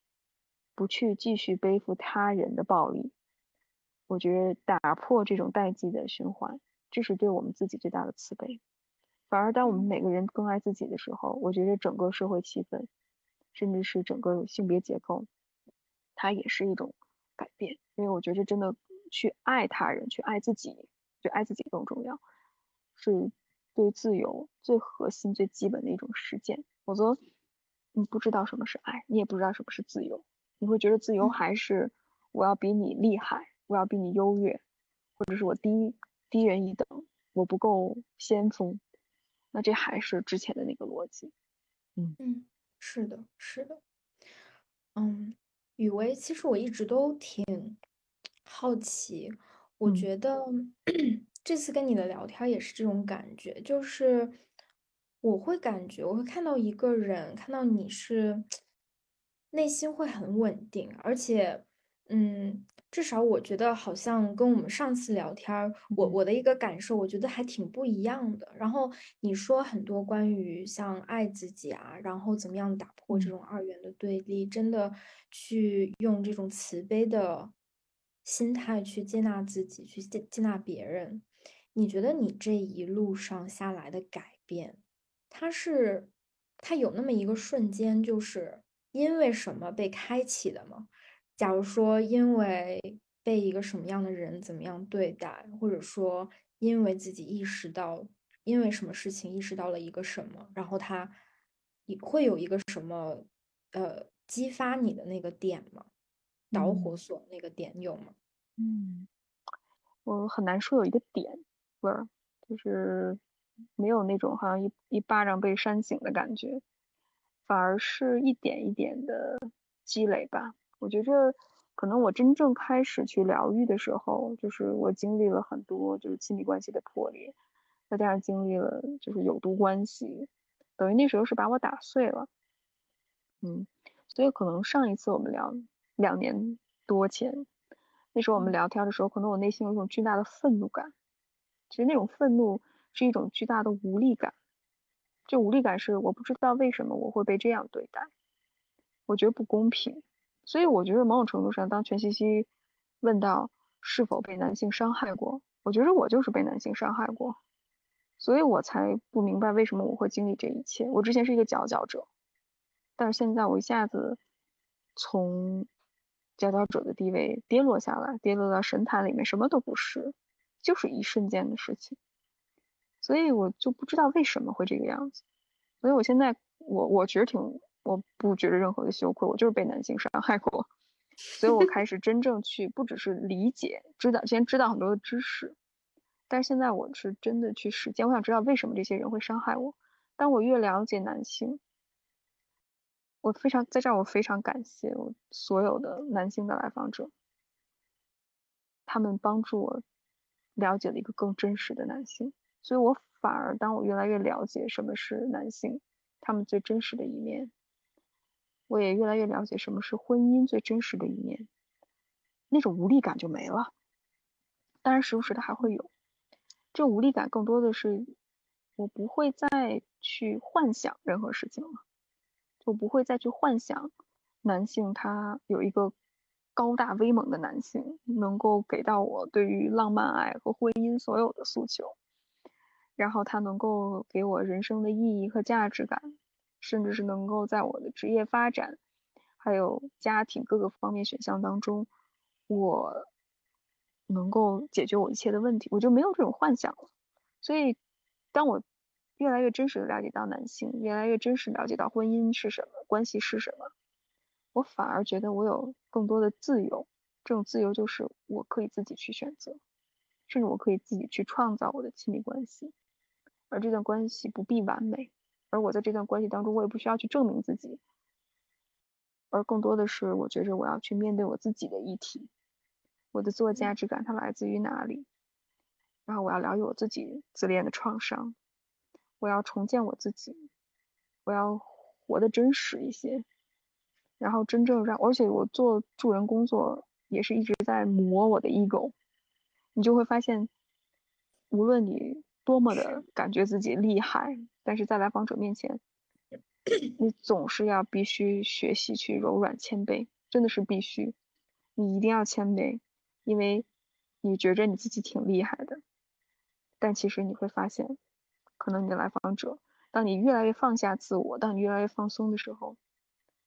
不去继续背负他人的暴力，我觉得打破这种代际的循环，这是对我们自己最大的慈悲。反而，当我们每个人更爱自己的时候，我觉得整个社会气氛，甚至是整个性别结构，它也是一种改变。因为我觉得真的去爱他人，去爱自己，就爱自己更重要，是对自由最核心、最基本的一种实践。否则，你不知道什么是爱，你也不知道什么是自由，你会觉得自由还是我要比你厉害，我要比你优越，或者是我低低人一等，我不够先锋。那这还是之前的那个逻辑，嗯嗯，是的，是的，嗯，雨薇，其实我一直都挺好奇，我觉得 这次跟你的聊天也是这种感觉，就是我会感觉我会看到一个人，看到你是 内心会很稳定，而且，嗯。至少我觉得好像跟我们上次聊天，我我的一个感受，我觉得还挺不一样的。然后你说很多关于像爱自己啊，然后怎么样打破这种二元的对立，真的去用这种慈悲的心态去接纳自己，去接接纳别人。你觉得你这一路上下来的改变，它是它有那么一个瞬间，就是因为什么被开启的吗？假如说因为被一个什么样的人怎么样对待，或者说因为自己意识到因为什么事情意识到了一个什么，然后他也会有一个什么呃激发你的那个点吗？导火索那个点有吗？嗯，我很难说有一个点，不是，就是没有那种好像一一巴掌被扇醒的感觉，反而是一点一点的积累吧。我觉着，可能我真正开始去疗愈的时候，就是我经历了很多，就是亲密关系的破裂，再加上经历了就是有毒关系，等于那时候是把我打碎了。嗯，所以可能上一次我们聊两年多前，那时候我们聊天的时候，可能我内心有一种巨大的愤怒感，其实那种愤怒是一种巨大的无力感，这无力感是我不知道为什么我会被这样对待，我觉得不公平。所以我觉得某种程度上，当全西西问到是否被男性伤害过，我觉得我就是被男性伤害过，所以我才不明白为什么我会经历这一切。我之前是一个佼佼者，但是现在我一下子从佼佼者的地位跌落下来，跌落到神坛里面，什么都不是，就是一瞬间的事情。所以我就不知道为什么会这个样子。所以我现在我我觉得挺。我不觉得任何的羞愧，我就是被男性伤害过，所以我开始真正去，不只是理解、知道，先知道很多的知识，但是现在我是真的去实践。我想知道为什么这些人会伤害我。当我越了解男性，我非常在这儿，我非常感谢我所有的男性的来访者，他们帮助我了解了一个更真实的男性，所以我反而当我越来越了解什么是男性，他们最真实的一面。我也越来越了解什么是婚姻最真实的一面，那种无力感就没了。当然，时不时的还会有，这无力感更多的是我不会再去幻想任何事情了，就不会再去幻想男性他有一个高大威猛的男性能够给到我对于浪漫爱和婚姻所有的诉求，然后他能够给我人生的意义和价值感。甚至是能够在我的职业发展，还有家庭各个方面选项当中，我能够解决我一切的问题，我就没有这种幻想了。所以，当我越来越真实的了解到男性，越来越真实了解到婚姻是什么，关系是什么，我反而觉得我有更多的自由。这种自由就是我可以自己去选择，甚至我可以自己去创造我的亲密关系，而这段关系不必完美。而我在这段关系当中，我也不需要去证明自己，而更多的是，我觉着我要去面对我自己的议题，我的自我价值感它来自于哪里？然后我要疗愈我自己自恋的创伤，我要重建我自己，我要活得真实一些，然后真正让，而且我做助人工作也是一直在磨我的 ego。你就会发现，无论你多么的感觉自己厉害，但是在来访者面前，你总是要必须学习去柔软谦卑，真的是必须。你一定要谦卑，因为你觉着你自己挺厉害的，但其实你会发现，可能你的来访者，当你越来越放下自我，当你越来越放松的时候，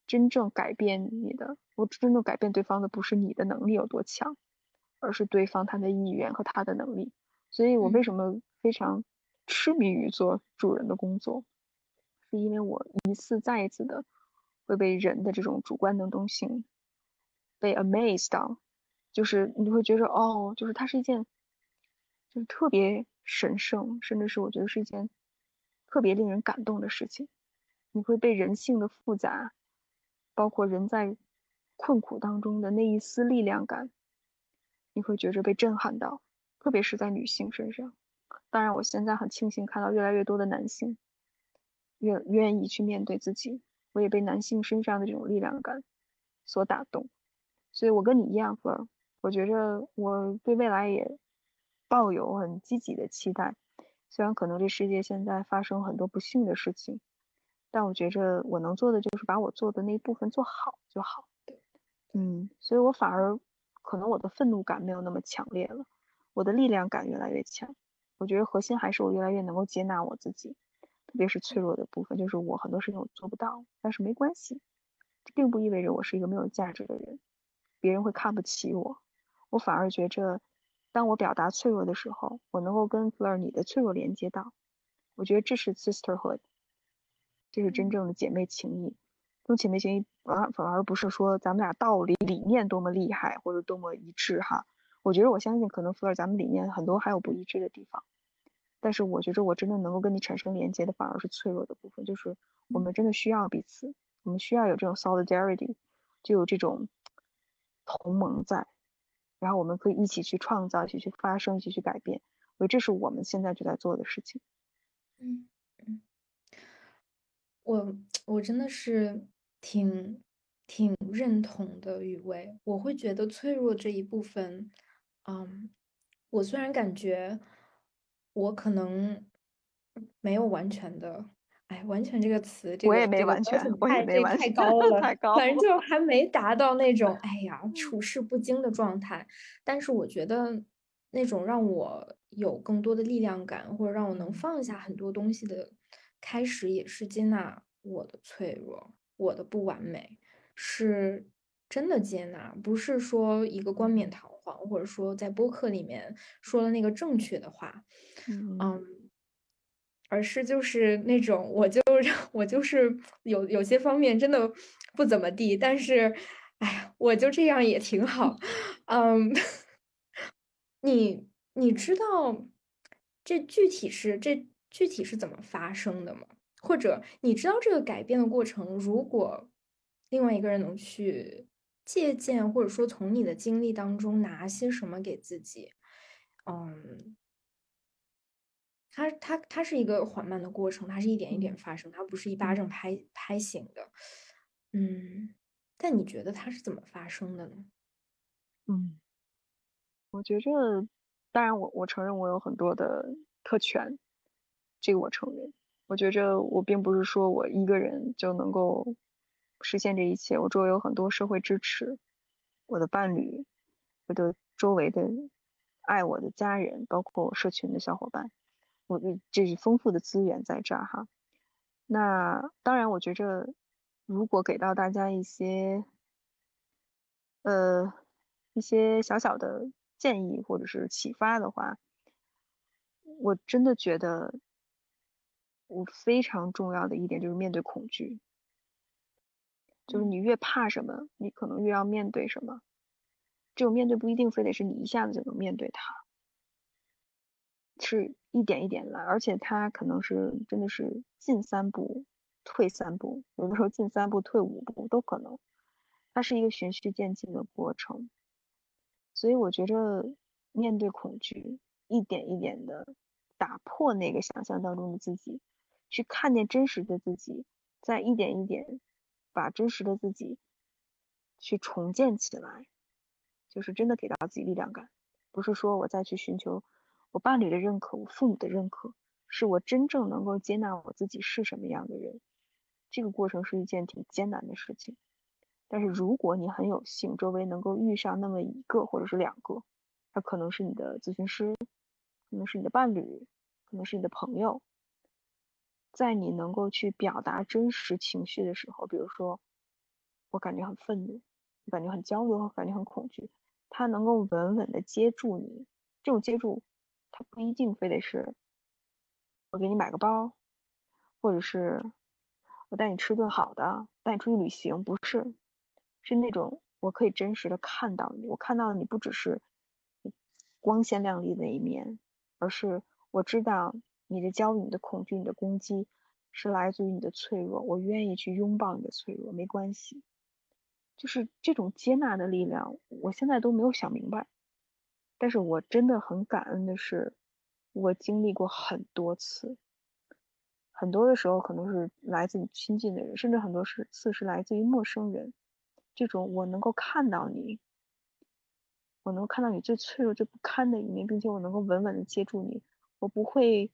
真正改变你的，我真正改变对方的不是你的能力有多强。而是对方他的意愿和他的能力，所以我为什么非常痴迷于做主人的工作，是因为我一次再一次的会被人的这种主观能动性被 amazed 到，就是你会觉得哦，就是它是一件就是特别神圣，甚至是我觉得是一件特别令人感动的事情。你会被人性的复杂，包括人在困苦当中的那一丝力量感。你会觉着被震撼到，特别是在女性身上。当然，我现在很庆幸看到越来越多的男性愿愿意去面对自己。我也被男性身上的这种力量感所打动。所以我跟你一样，儿，我觉着我对未来也抱有很积极的期待。虽然可能这世界现在发生很多不幸的事情，但我觉着我能做的就是把我做的那一部分做好就好。嗯，所以我反而。可能我的愤怒感没有那么强烈了，我的力量感越来越强。我觉得核心还是我越来越能够接纳我自己，特别是脆弱的部分，就是我很多事情我做不到，但是没关系，这并不意味着我是一个没有价值的人，别人会看不起我。我反而觉着，当我表达脆弱的时候，我能够跟 Fleur 你的脆弱连接到，我觉得这是 sisterhood，这是真正的姐妹情谊。用姐妹情谊，而反而不是说咱们俩道理理念多么厉害或者多么一致哈。我觉得我相信可能福尔咱们理念很多还有不一致的地方，但是我觉着我真的能够跟你产生连接的反而是脆弱的部分，就是我们真的需要彼此，我们需要有这种 solidarity，就有这种同盟在，然后我们可以一起去创造，一起去发生，一起去改变。所以这是我们现在就在做的事情。嗯嗯，我我真的是。挺挺认同的，雨薇，我会觉得脆弱这一部分，嗯，我虽然感觉我可能没有完全的，哎，完全这个词，这个我也没完全，我也没完全，太高了，太高，反正就还没达到那种，哎呀，处事不惊的状态。但是我觉得那种让我有更多的力量感，或者让我能放下很多东西的开始，也是接纳我的脆弱。我的不完美是真的接纳，不是说一个冠冕堂皇，或者说在播客里面说了那个正确的话，嗯，而是就是那种我就 我就是有有些方面真的不怎么地，但是哎呀，我就这样也挺好，嗯，你你知道这具体是这具体是怎么发生的吗？或者你知道这个改变的过程，如果另外一个人能去借鉴，或者说从你的经历当中拿些什么给自己，嗯，它它它是一个缓慢的过程，它是一点一点发生，它不是一巴掌拍拍醒的，嗯，但你觉得它是怎么发生的呢？嗯，我觉着，当然我我承认我有很多的特权，这个我承认。我觉着我并不是说我一个人就能够实现这一切，我周围有很多社会支持，我的伴侣，我的周围的爱我的家人，包括我社群的小伙伴，我这是丰富的资源在这儿哈。那当然，我觉着如果给到大家一些呃一些小小的建议或者是启发的话，我真的觉得。我非常重要的一点就是面对恐惧，就是你越怕什么，你可能越要面对什么。这种面对不一定非得是你一下子就能面对它，是一点一点来，而且它可能是真的是进三步退三步，有的时候进三步退五步都可能。它是一个循序渐进的过程，所以我觉着面对恐惧，一点一点的打破那个想象当中的自己。去看见真实的自己，再一点一点把真实的自己去重建起来，就是真的给到自己力量感，不是说我再去寻求我伴侣的认可，我父母的认可，是我真正能够接纳我自己是什么样的人。这个过程是一件挺艰难的事情，但是如果你很有幸，周围能够遇上那么一个或者是两个，他可能是你的咨询师，可能是你的伴侣，可能是你的朋友，在你能够去表达真实情绪的时候，比如说我感觉很愤怒，我感觉很焦虑，我感觉很恐惧。他能够稳稳的接住你，这种接住，他不一定非得是，我给你买个包，或者是我带你吃顿好的，带你出去旅行，不是，是那种我可以真实的看到你，我看到的你不只是光鲜亮丽的一面，而是我知道你的焦虑、你的恐惧、你的攻击是来自于你的脆弱，我愿意去拥抱你的脆弱，没关系。就是这种接纳的力量，我现在都没有想明白。但是我真的很感恩的是，我经历过很多次，很多的时候可能是来自你亲近的人，甚至很多是次是来自于陌生人。这种我能够看到你，我能够看到你最脆弱、最不堪的一面，并且我能够稳稳的接住你，我不会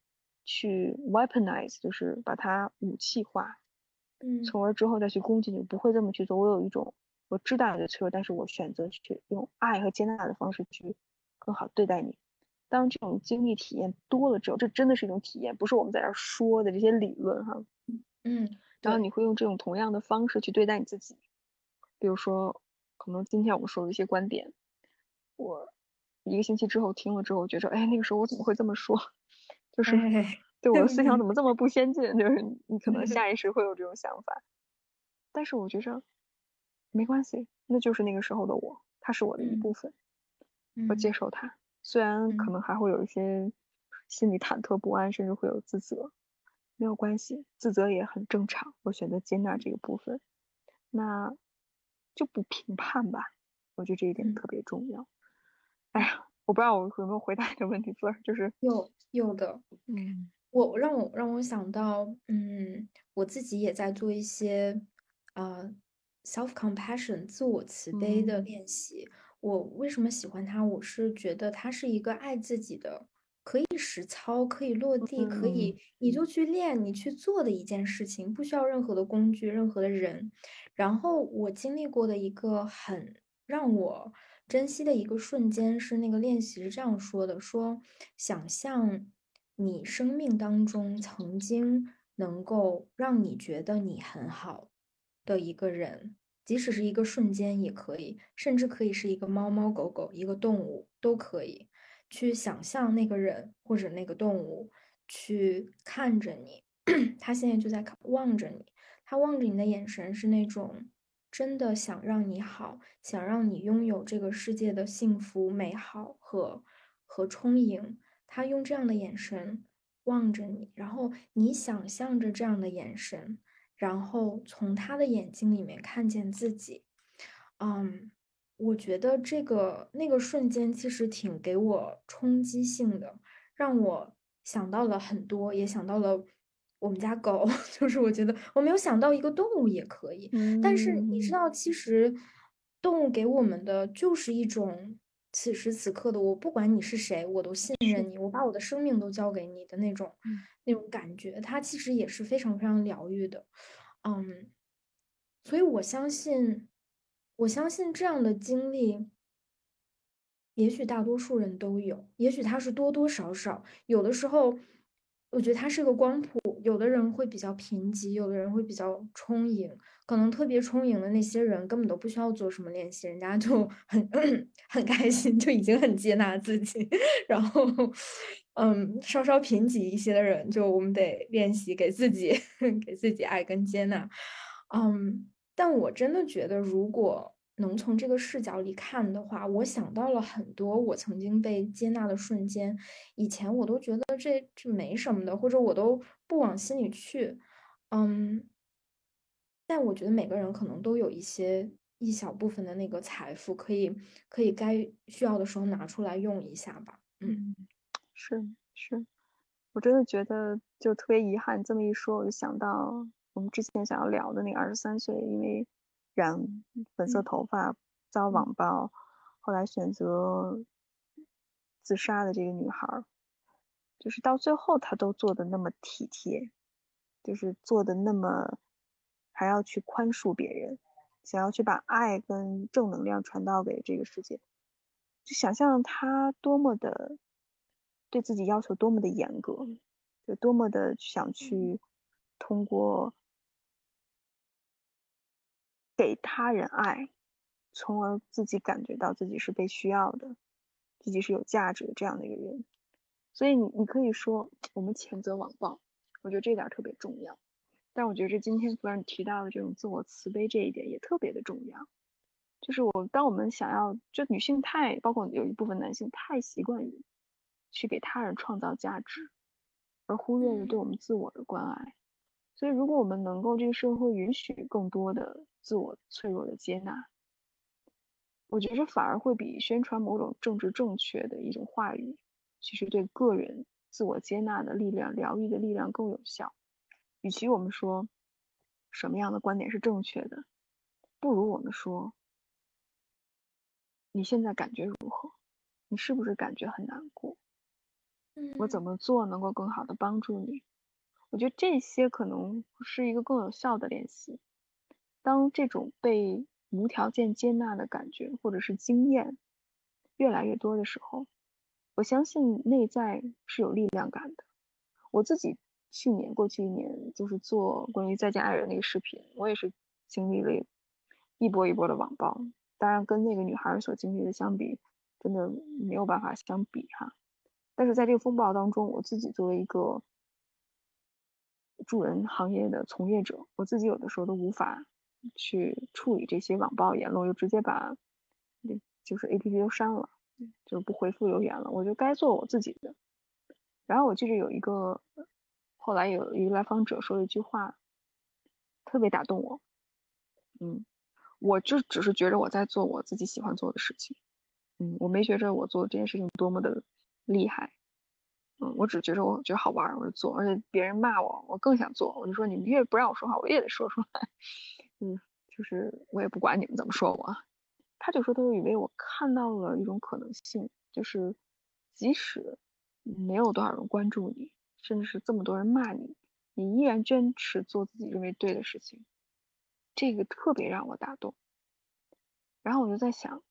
去 weaponize，就是把它武器化，嗯，从而之后再去攻击你，不会这么去做。我有一种。我知道你的脆弱，但是我选择去用爱和接纳的方式去更好对待你。当这种经历体验多了之后，这真的是一种体验，不是我们在这说的这些理论哈。嗯，然后你会用这种同样的方式去对待你自己。比如说，可能今天我们说的一些观点，我一个星期之后听了之后，觉着，哎，那个时候我怎么会这么说？就是对我的思想怎么这么不先进？就是你可能下 意识会有这种想法，但是我觉着。没关系，那就是那个时候的我，他是我的一部分，我接受他。虽然可能还会有一些心里忐忑不安，甚至会有自责，没有关系，自责也很正常。我选择接纳这个部分，那就不评判吧。我觉得这一点特别重要。哎呀，我不知道我有没有回答你的问题，字儿就是有有的。嗯，我让我让我想到，嗯，我自己也在做一些啊。self compassion 自我慈悲的练习，我为什么喜欢它？我是觉得它是一个爱自己的，可以实操，可以落地，可以你就去练，你去做的一件事情，不需要任何的工具，任何的人。然后我经历过的一个很让我珍惜的一个瞬间是那个练习是这样说的：说想象你生命当中曾经能够让你觉得你很好的一个人。即使是一个瞬间也可以，甚至可以是一个猫猫狗狗，一个动物都可以去想象那个人或者那个动物去看着你，他现在就在看望着你，他望着你的眼神是那种真的想让你好，想让你拥有这个世界的幸福、美好和和充盈。他用这样的眼神望着你，然后你想象着这样的眼神。然后从他的眼睛里面看见自己，嗯，我觉得这个那个瞬间其实挺给我冲击性的，让我想到了很多，也想到了我们家狗，就是我觉得我没有想到一个动物也可以，但是你知道，其实动物给我们的就是一种。此时此刻的我，不管你是谁，我都信任你，我把我的生命都交给你的那种，那种感觉，它其实也是非常非常疗愈的，嗯，所以我相信，我相信这样的经历，也许大多数人都有，也许他是多多少少，有的时候，我觉得它是个光谱，有的人会比较贫瘠，有的人会比较充盈。可能特别充盈的那些人根本都不需要做什么练习，人家就很 很开心，就已经很接纳自己。然后，嗯，稍稍贫瘠一些的人，就我们得练习给自己 给自己爱跟接纳。嗯，但我真的觉得，如果能从这个视角里看的话，我想到了很多我曾经被接纳的瞬间。以前我都觉得这这没什么的，或者我都不往心里去。嗯。但我觉得每个人可能都有一些一小部分的那个财富，可以可以该需要的时候拿出来用一下吧。嗯，是是，我真的觉得就特别遗憾。这么一说，我就想到我们之前想要聊的那个二十三岁，因为染粉色头发遭网暴，后来选择自杀的这个女孩，就是到最后她都做的那么体贴，就是做的那么还要去宽恕别人，想要去把爱跟正能量传到给这个世界，就想象她多么的对自己要求多么的严格，就多么的想去通过给他人爱。从而自己感觉到自己是被需要的，自己是有价值的这样的一个人，所以你你可以说我们谴责网暴，我觉得这点特别重要。但我觉得今天弗兰提到的这种自我慈悲这一点也特别的重要，就是我当我们想要就女性太包括有一部分男性太习惯于去给他人创造价值，而忽略了对我们自我的关爱。所以如果我们能够这个社会允许更多的自我脆弱的接纳。我觉得反而会比宣传某种政治正确的一种话语，其实对个人自我接纳的力量、疗愈的力量更有效。与其我们说什么样的观点是正确的，不如我们说你现在感觉如何？你是不是感觉很难过？我怎么做能够更好的帮助你？我觉得这些可能是一个更有效的练习。当这种被无条件接纳的感觉，或者是经验越来越多的时候，我相信内在是有力量感的。我自己去年过去一年就是做关于再见爱人那个视频，我也是经历了一波一波的网暴，当然跟那个女孩所经历的相比，真的没有办法相比哈。但是在这个风暴当中，我自己作为一个助人行业的从业者，我自己有的时候都无法。去处理这些网暴言论，我就直接把就是 A P P 都删了，就是不回复留言了。我就该做我自己的。然后我记得有一个，后来有一个来访者说了一句话，特别打动我。嗯，我就只是觉着我在做我自己喜欢做的事情。嗯，我没觉着我做这件事情多么的厉害。嗯，我只觉着我觉得好玩，我就做。而且别人骂我，我更想做。我就说你们越不让我说话，我也得说出来。嗯，就是我也不管你们怎么说我，他就说，他就以为我看到了一种可能性，就是即使没有多少人关注你，甚至是这么多人骂你，你依然坚持做自己认为对的事情，这个特别让我打动。然后我就在想，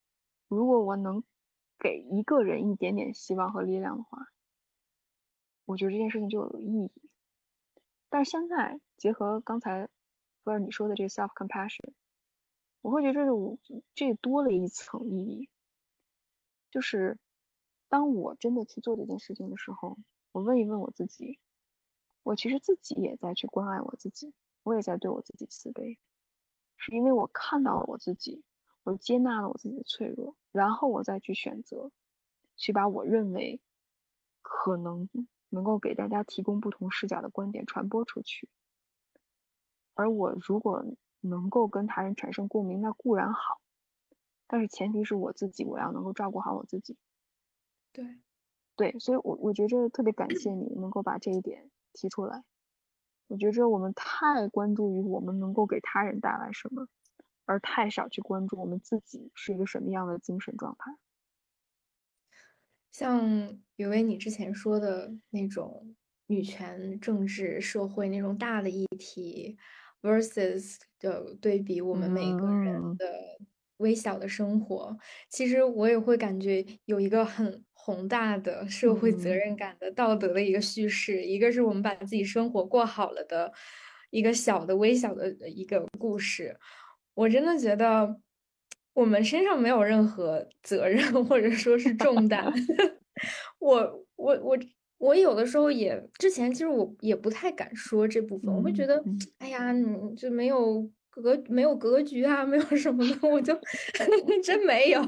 如果我能给一个人一点点希望和力量的话，我觉得这件事情就有意义。但是现在结合刚才。或者你说的这个 self compassion，我会觉得这我这多了一层意义，就是当我真的去做这件事情的时候，我问一问我自己，我其实自己也在去关爱我自己，我也在对我自己慈悲，是因为我看到了我自己，我接纳了我自己的脆弱，然后我再去选择，去把我认为可能能够给大家提供不同视角的观点传播出去。而我如果能够跟他人产生共鸣，那固然好，但是前提是我自己，我要能够照顾好我自己。对，对，所以，我我觉着特别感谢你能够把这一点提出来。我觉着我们太关注于我们能够给他人带来什么，而太少去关注我们自己是一个什么样的精神状态。像有为你之前说的那种女权、政治、社会那种大的议题。Versus 的对比，我们每个人的微小的生活，其实我也会感觉有一个很宏大的社会责任感的道德的一个叙事。一个是我们把自己生活过好了的一个小的微小的一个故事。我真的觉得我们身上没有任何责任或者说是重担。我我我。我有的时候也，之前其实我也不太敢说这部分，我会觉得，哎呀，你就没有格没有格局啊，没有什么的，我就 真没有，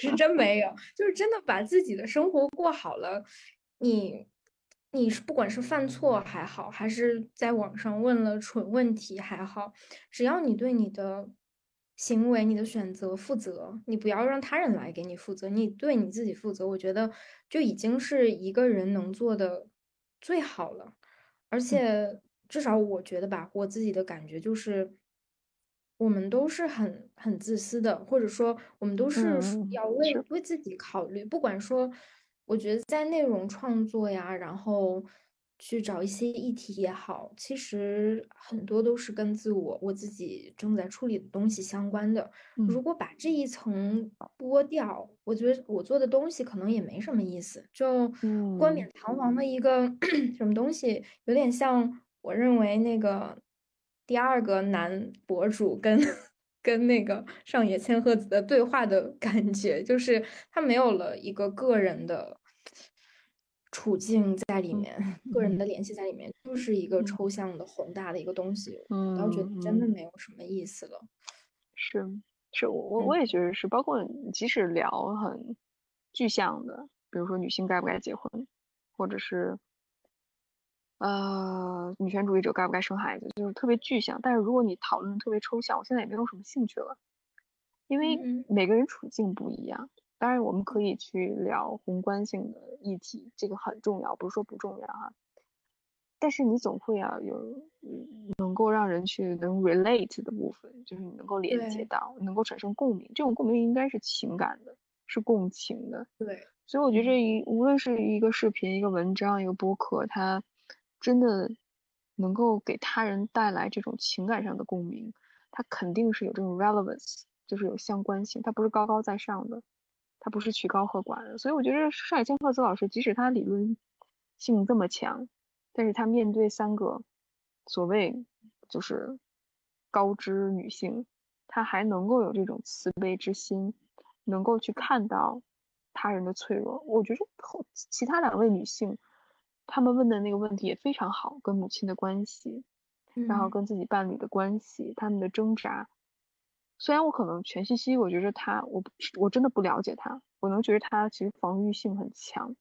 是真没有，就是真的把自己的生活过好了。你，你是不管是犯错还好，还是在网上问了蠢问题还好，只要你对你的。行为，你的选择负责，你不要让他人来给你负责，你对你自己负责。我觉得就已经是一个人能做的最好了。而且至少我觉得吧，我自己的感觉就是，我们都是很很自私的，或者说我们都是要为为自己考虑。不管说，我觉得在内容创作呀，然后去找一些议题也好，其实很多都是跟自我我自己正在处理的东西相关的。如果把这一层剥掉，我觉得我做的东西可能也没什么意思，就冠冕堂皇的一个 什么东西，有点像我认为那个。第二个男博主跟 跟那个上野千鹤子的对话的感觉，就是他没有了一个个人的处境在里面，个人的联系在里面，就是一个抽象的宏大的一个东西。嗯，我觉得真的没有什么意思了。是，是我我我也觉得是，包括即使聊很具象的，比如说女性该不该结婚，或者是。呃，女权主义者该不该生孩子，就是特别具象。但是如果你讨论特别抽象，我现在也没有什么兴趣了，因为每个人处境不一样。当然，我们可以去聊宏观性的议题，这个很重要，不是说不重要哈。但是你总会啊有能够让人去能 relate 的部分，就是你能够连接到，能够产生共鸣。这种共鸣应该是情感的，是共情的。对。所以我觉得这一无论是一个视频、一个文章、一个播客，它。真的能够给他人带来这种情感上的共鸣，它肯定是有这种 relevance，就是有相关性，它不是高高在上的，他不是曲高和寡的。所以我觉得上海千鹤子老师，即使他理论性这么强，但是他面对三个所谓就是高知女性，他还能够有这种慈悲之心，能够去看到他人的脆弱。我觉得后其他两位女性。她们问的那个问题也非常好，跟母亲的关系，然后跟自己伴侣的关系，他们的挣扎。虽然我可能全信息，我觉得他，我我真的不了解他，我能觉得他其实防御性很强，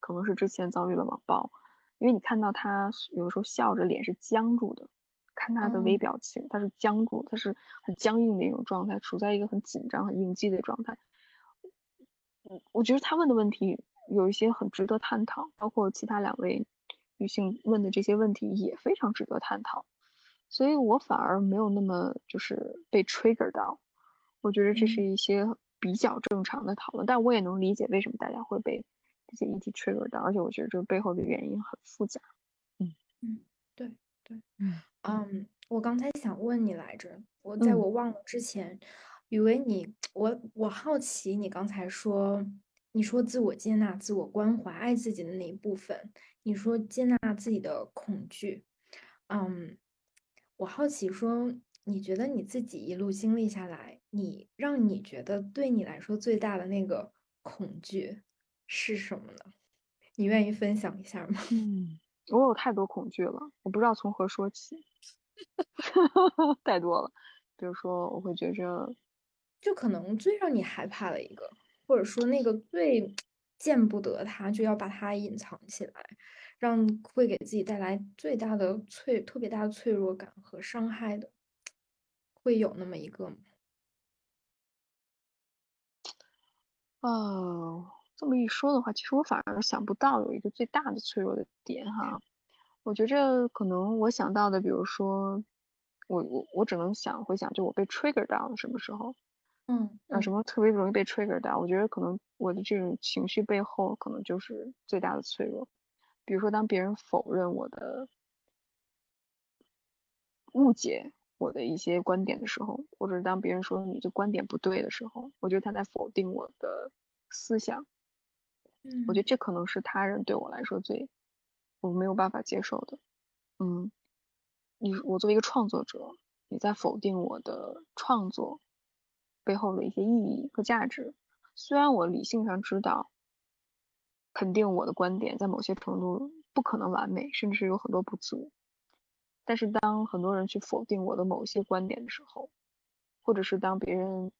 可能是之前遭遇了网暴，因为你看到他有的时候笑着，脸是僵住的，看他的微表情，他是僵住，他是很僵硬的一种状态，处在一个很紧张、很应激的状态。嗯，我觉得他问的问题。有一些很值得探讨，包括其他两位女性问的这些问题也非常值得探讨，所以我反而没有那么就是被 trigger 到，我觉得这是一些比较正常的讨论，但我也能理解为什么大家会被这些议题 trigger 到，而且我觉得这背后的原因很复杂。嗯。嗯，对对，嗯。嗯，我刚才想问你来着，我在我忘了之前，以为你我我好奇你刚才说。你说自我接纳、自我关怀、爱自己的那一部分，你说接纳自己的恐惧，嗯，我好奇说，你觉得你自己一路经历下来，你让你觉得对你来说最大的那个恐惧是什么呢？你愿意分享一下吗？嗯，我有太多恐惧了，我不知道从何说起，太多了。比如说，我会觉着，就可能最让你害怕的一个。或者说那个最见不得他，就要把他隐藏起来，让会给自己带来最大的脆、特别大的脆弱感和伤害的，会有那么一个吗？哦，这么一说的话，其实我反而想不到有一个最大的脆弱的点哈。我觉着可能我想到的，比如说，我我我只能想回想，就我被 trigger 到了什么时候。嗯，有什么特别容易被 trigger 到？我觉得可能我的这种情绪背后，可能就是最大的脆弱。比如说，当别人否认我的、误解我的一些观点的时候，或者是当别人说你的观点不对的时候，我觉得他在否定我的思想。嗯，我觉得这可能是他人对我来说最我没有办法接受的。嗯，你我作为一个创作者，你在否定我的创作。背后的一些意义和价值，虽然我理性上知道，肯定我的观点在某些程度不可能完美，甚至是有很多不足，但是当很多人去否定我的某些观点的时候，或者是当别人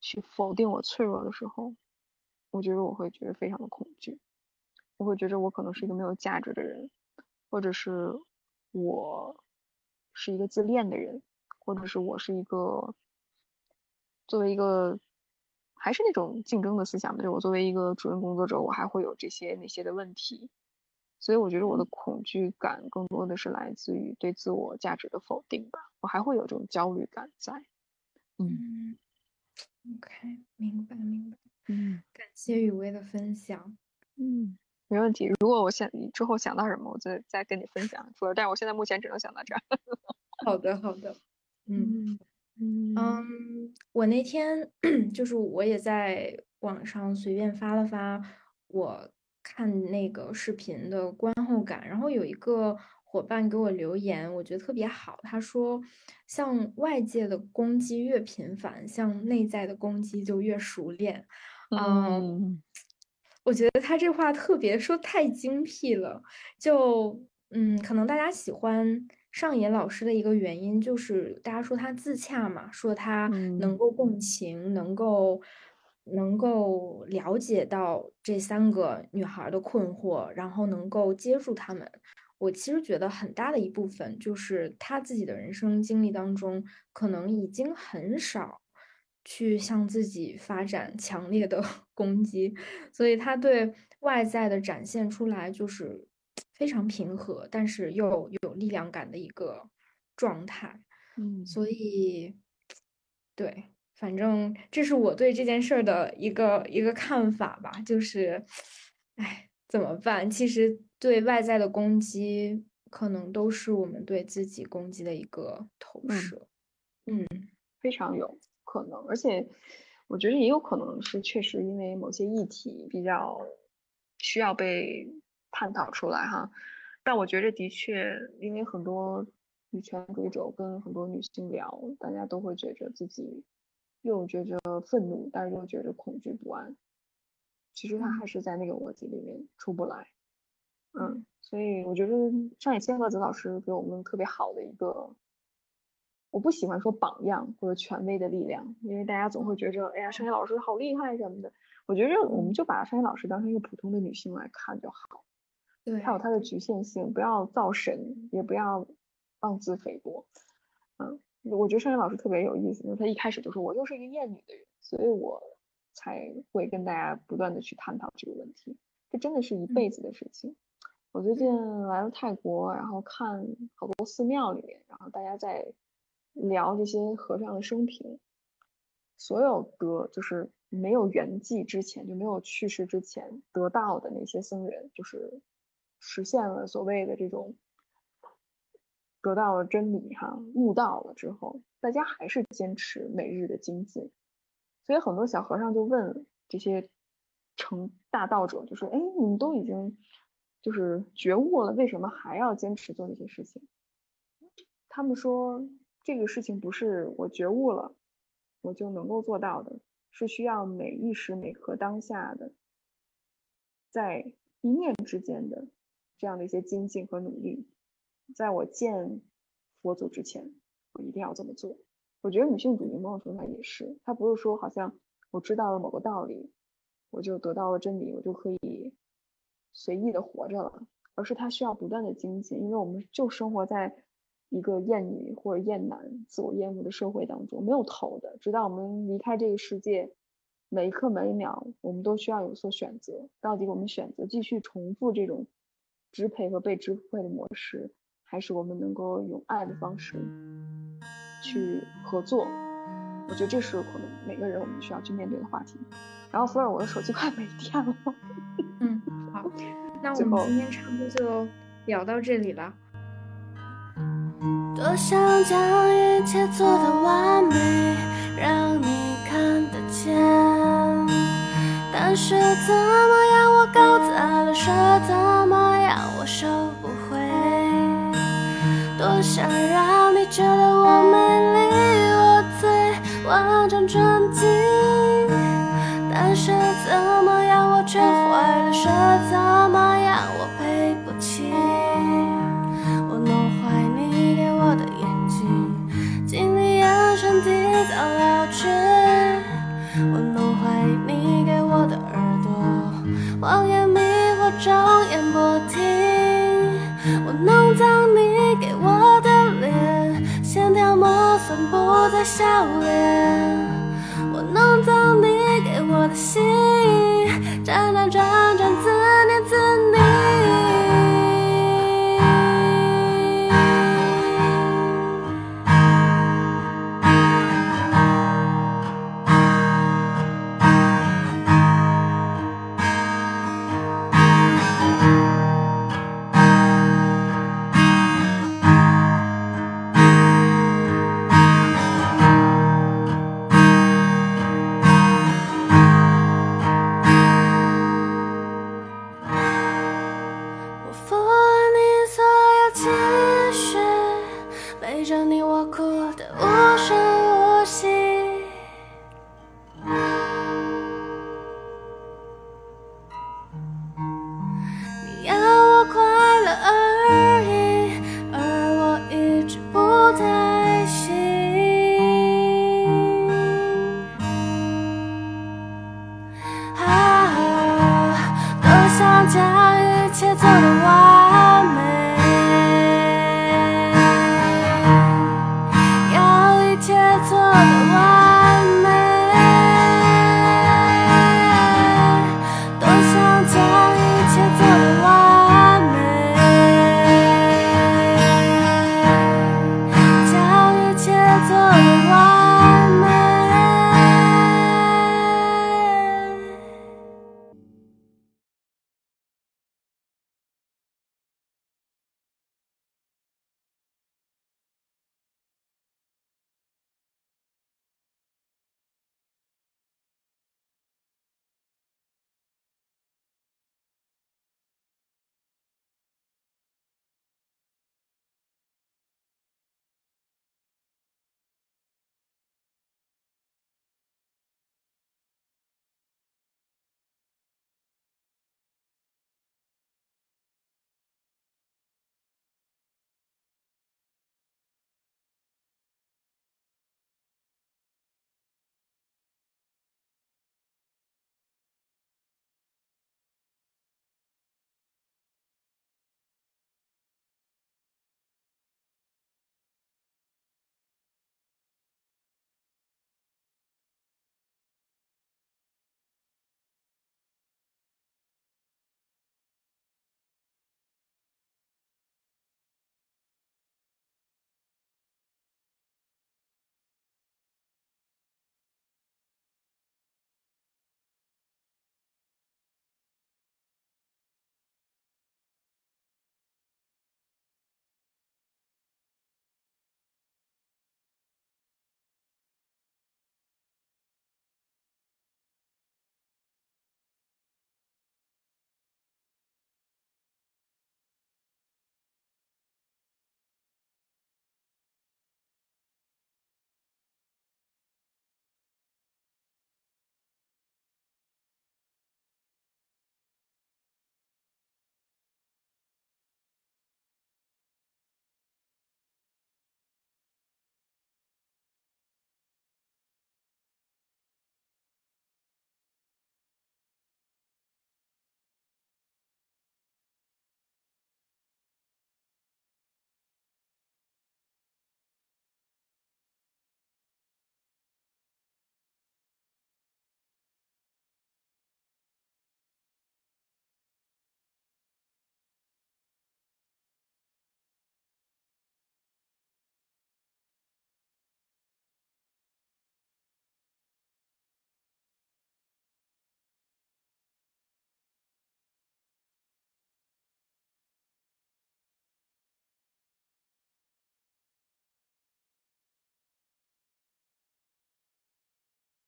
去否定我脆弱的时候，我觉得我会觉得非常的恐惧，我会觉得我可能是一个没有价值的人，或者是我是一个自恋的人，或者是我是一个。作为一个，还是那种竞争的思想嘛，就是我作为一个主任工作者，我还会有这些那些的问题，所以我觉得我的恐惧感更多的是来自于对自我价值的否定吧，我还会有这种焦虑感在。嗯，OK，明白明白。嗯，感谢雨薇的分享。嗯，没问题。如果我想你之后想到什么，我再再跟你分享。主要，但是我现在目前只能想到这儿。好的，好的。嗯嗯，我那天 就是我也在网上随便发了发我看那个视频的观后感，然后有一个伙伴给我留言，我觉得特别好。他说，像外界的攻击越频繁，像内在的攻击就越熟练。嗯，我觉得他这话特别说太精辟了。就嗯，可能大家喜欢。上野老师的一个原因就是大家说他自洽嘛，说他能够共情，能够能够了解到这三个女孩的困惑，然后能够接住他们。我其实觉得很大的一部分就是他自己的人生经历当中，可能已经很少去向自己发展强烈的 攻击，所以他对外在的展现出来就是。非常平和，但是又有力量感的一个状态，嗯，所以，对，反正这是我对这件事儿的一个一个看法吧，就是，哎，怎么办？其实对外在的攻击，可能都是我们对自己攻击的一个投射，嗯，非常有可能，而且我觉得也有可能是确实因为某些议题比较需要被。探讨出来哈，但我觉得的确，因为很多女权主义者跟很多女性聊，大家都会觉着自己又觉着愤怒，但是又觉着恐惧不安。其实他还是在那个逻辑里面出不来。嗯，所以我觉得上野千鹤子老师给我们特别好的一个，我不喜欢说榜样或者权威的力量，因为大家总会觉着，哎呀，上野老师好厉害什么的。我觉着我们就把上野老师当成一个普通的女性来看就好。对，它有它的局限性，不要造神，也不要妄自菲薄。嗯，我觉得尚野老师特别有意思，就是他一开始就说我就是一个厌女的人，所以我才会跟大家不断的去探讨这个问题。这真的是一辈子的事情。我最近来了泰国，然后看好多寺庙里面，然后大家在聊这些和尚的生平，所有的就是没有圆寂之前，就没有去世之前得到的那些僧人，就是。实现了所谓的这种得到了真理哈，悟道了之后，大家还是坚持每日的精进，所以很多小和尚就问这些成大道者，就说：“哎，你们都已经就是觉悟了，为什么还要坚持做这些事情？”他们说：“这个事情不是我觉悟了我就能够做到的，是需要每一时每刻当下的，在一念之间的。”这样的一些精进和努力，在我见佛祖之前，我一定要这么做。我觉得女性主义某种程度上也是，它不是说好像我知道了某个道理，我就得到了真理，我就可以随意的活着了，而是它需要不断的精进，因为我们就生活在一个厌女或者厌男、自我厌恶的社会当中，没有头的。直到我们离开这个世界，每一刻每一秒，我们都需要有所选择。到底我们选择继续重复这种？支配和被支配的模式，还是我们能够用爱的方式去合作？我觉得这是可能每个人我们需要去面对的话题。然后，福尔，我的手机快没电了。嗯，好，那我们今天差不多就聊到这里了。多想将一切做到完美，让你看得见，但是怎么样，我搞砸了，说怎么？我收不回，多想让你觉得我美丽，我最完整纯净，但是怎么样我却坏了，说怎么样我赔不起。我弄坏你给我的眼睛，经历眼神提早老去。我弄坏你给我的耳朵，谎言迷惑着我的笑脸，我弄脏你给我的心，辗转转转。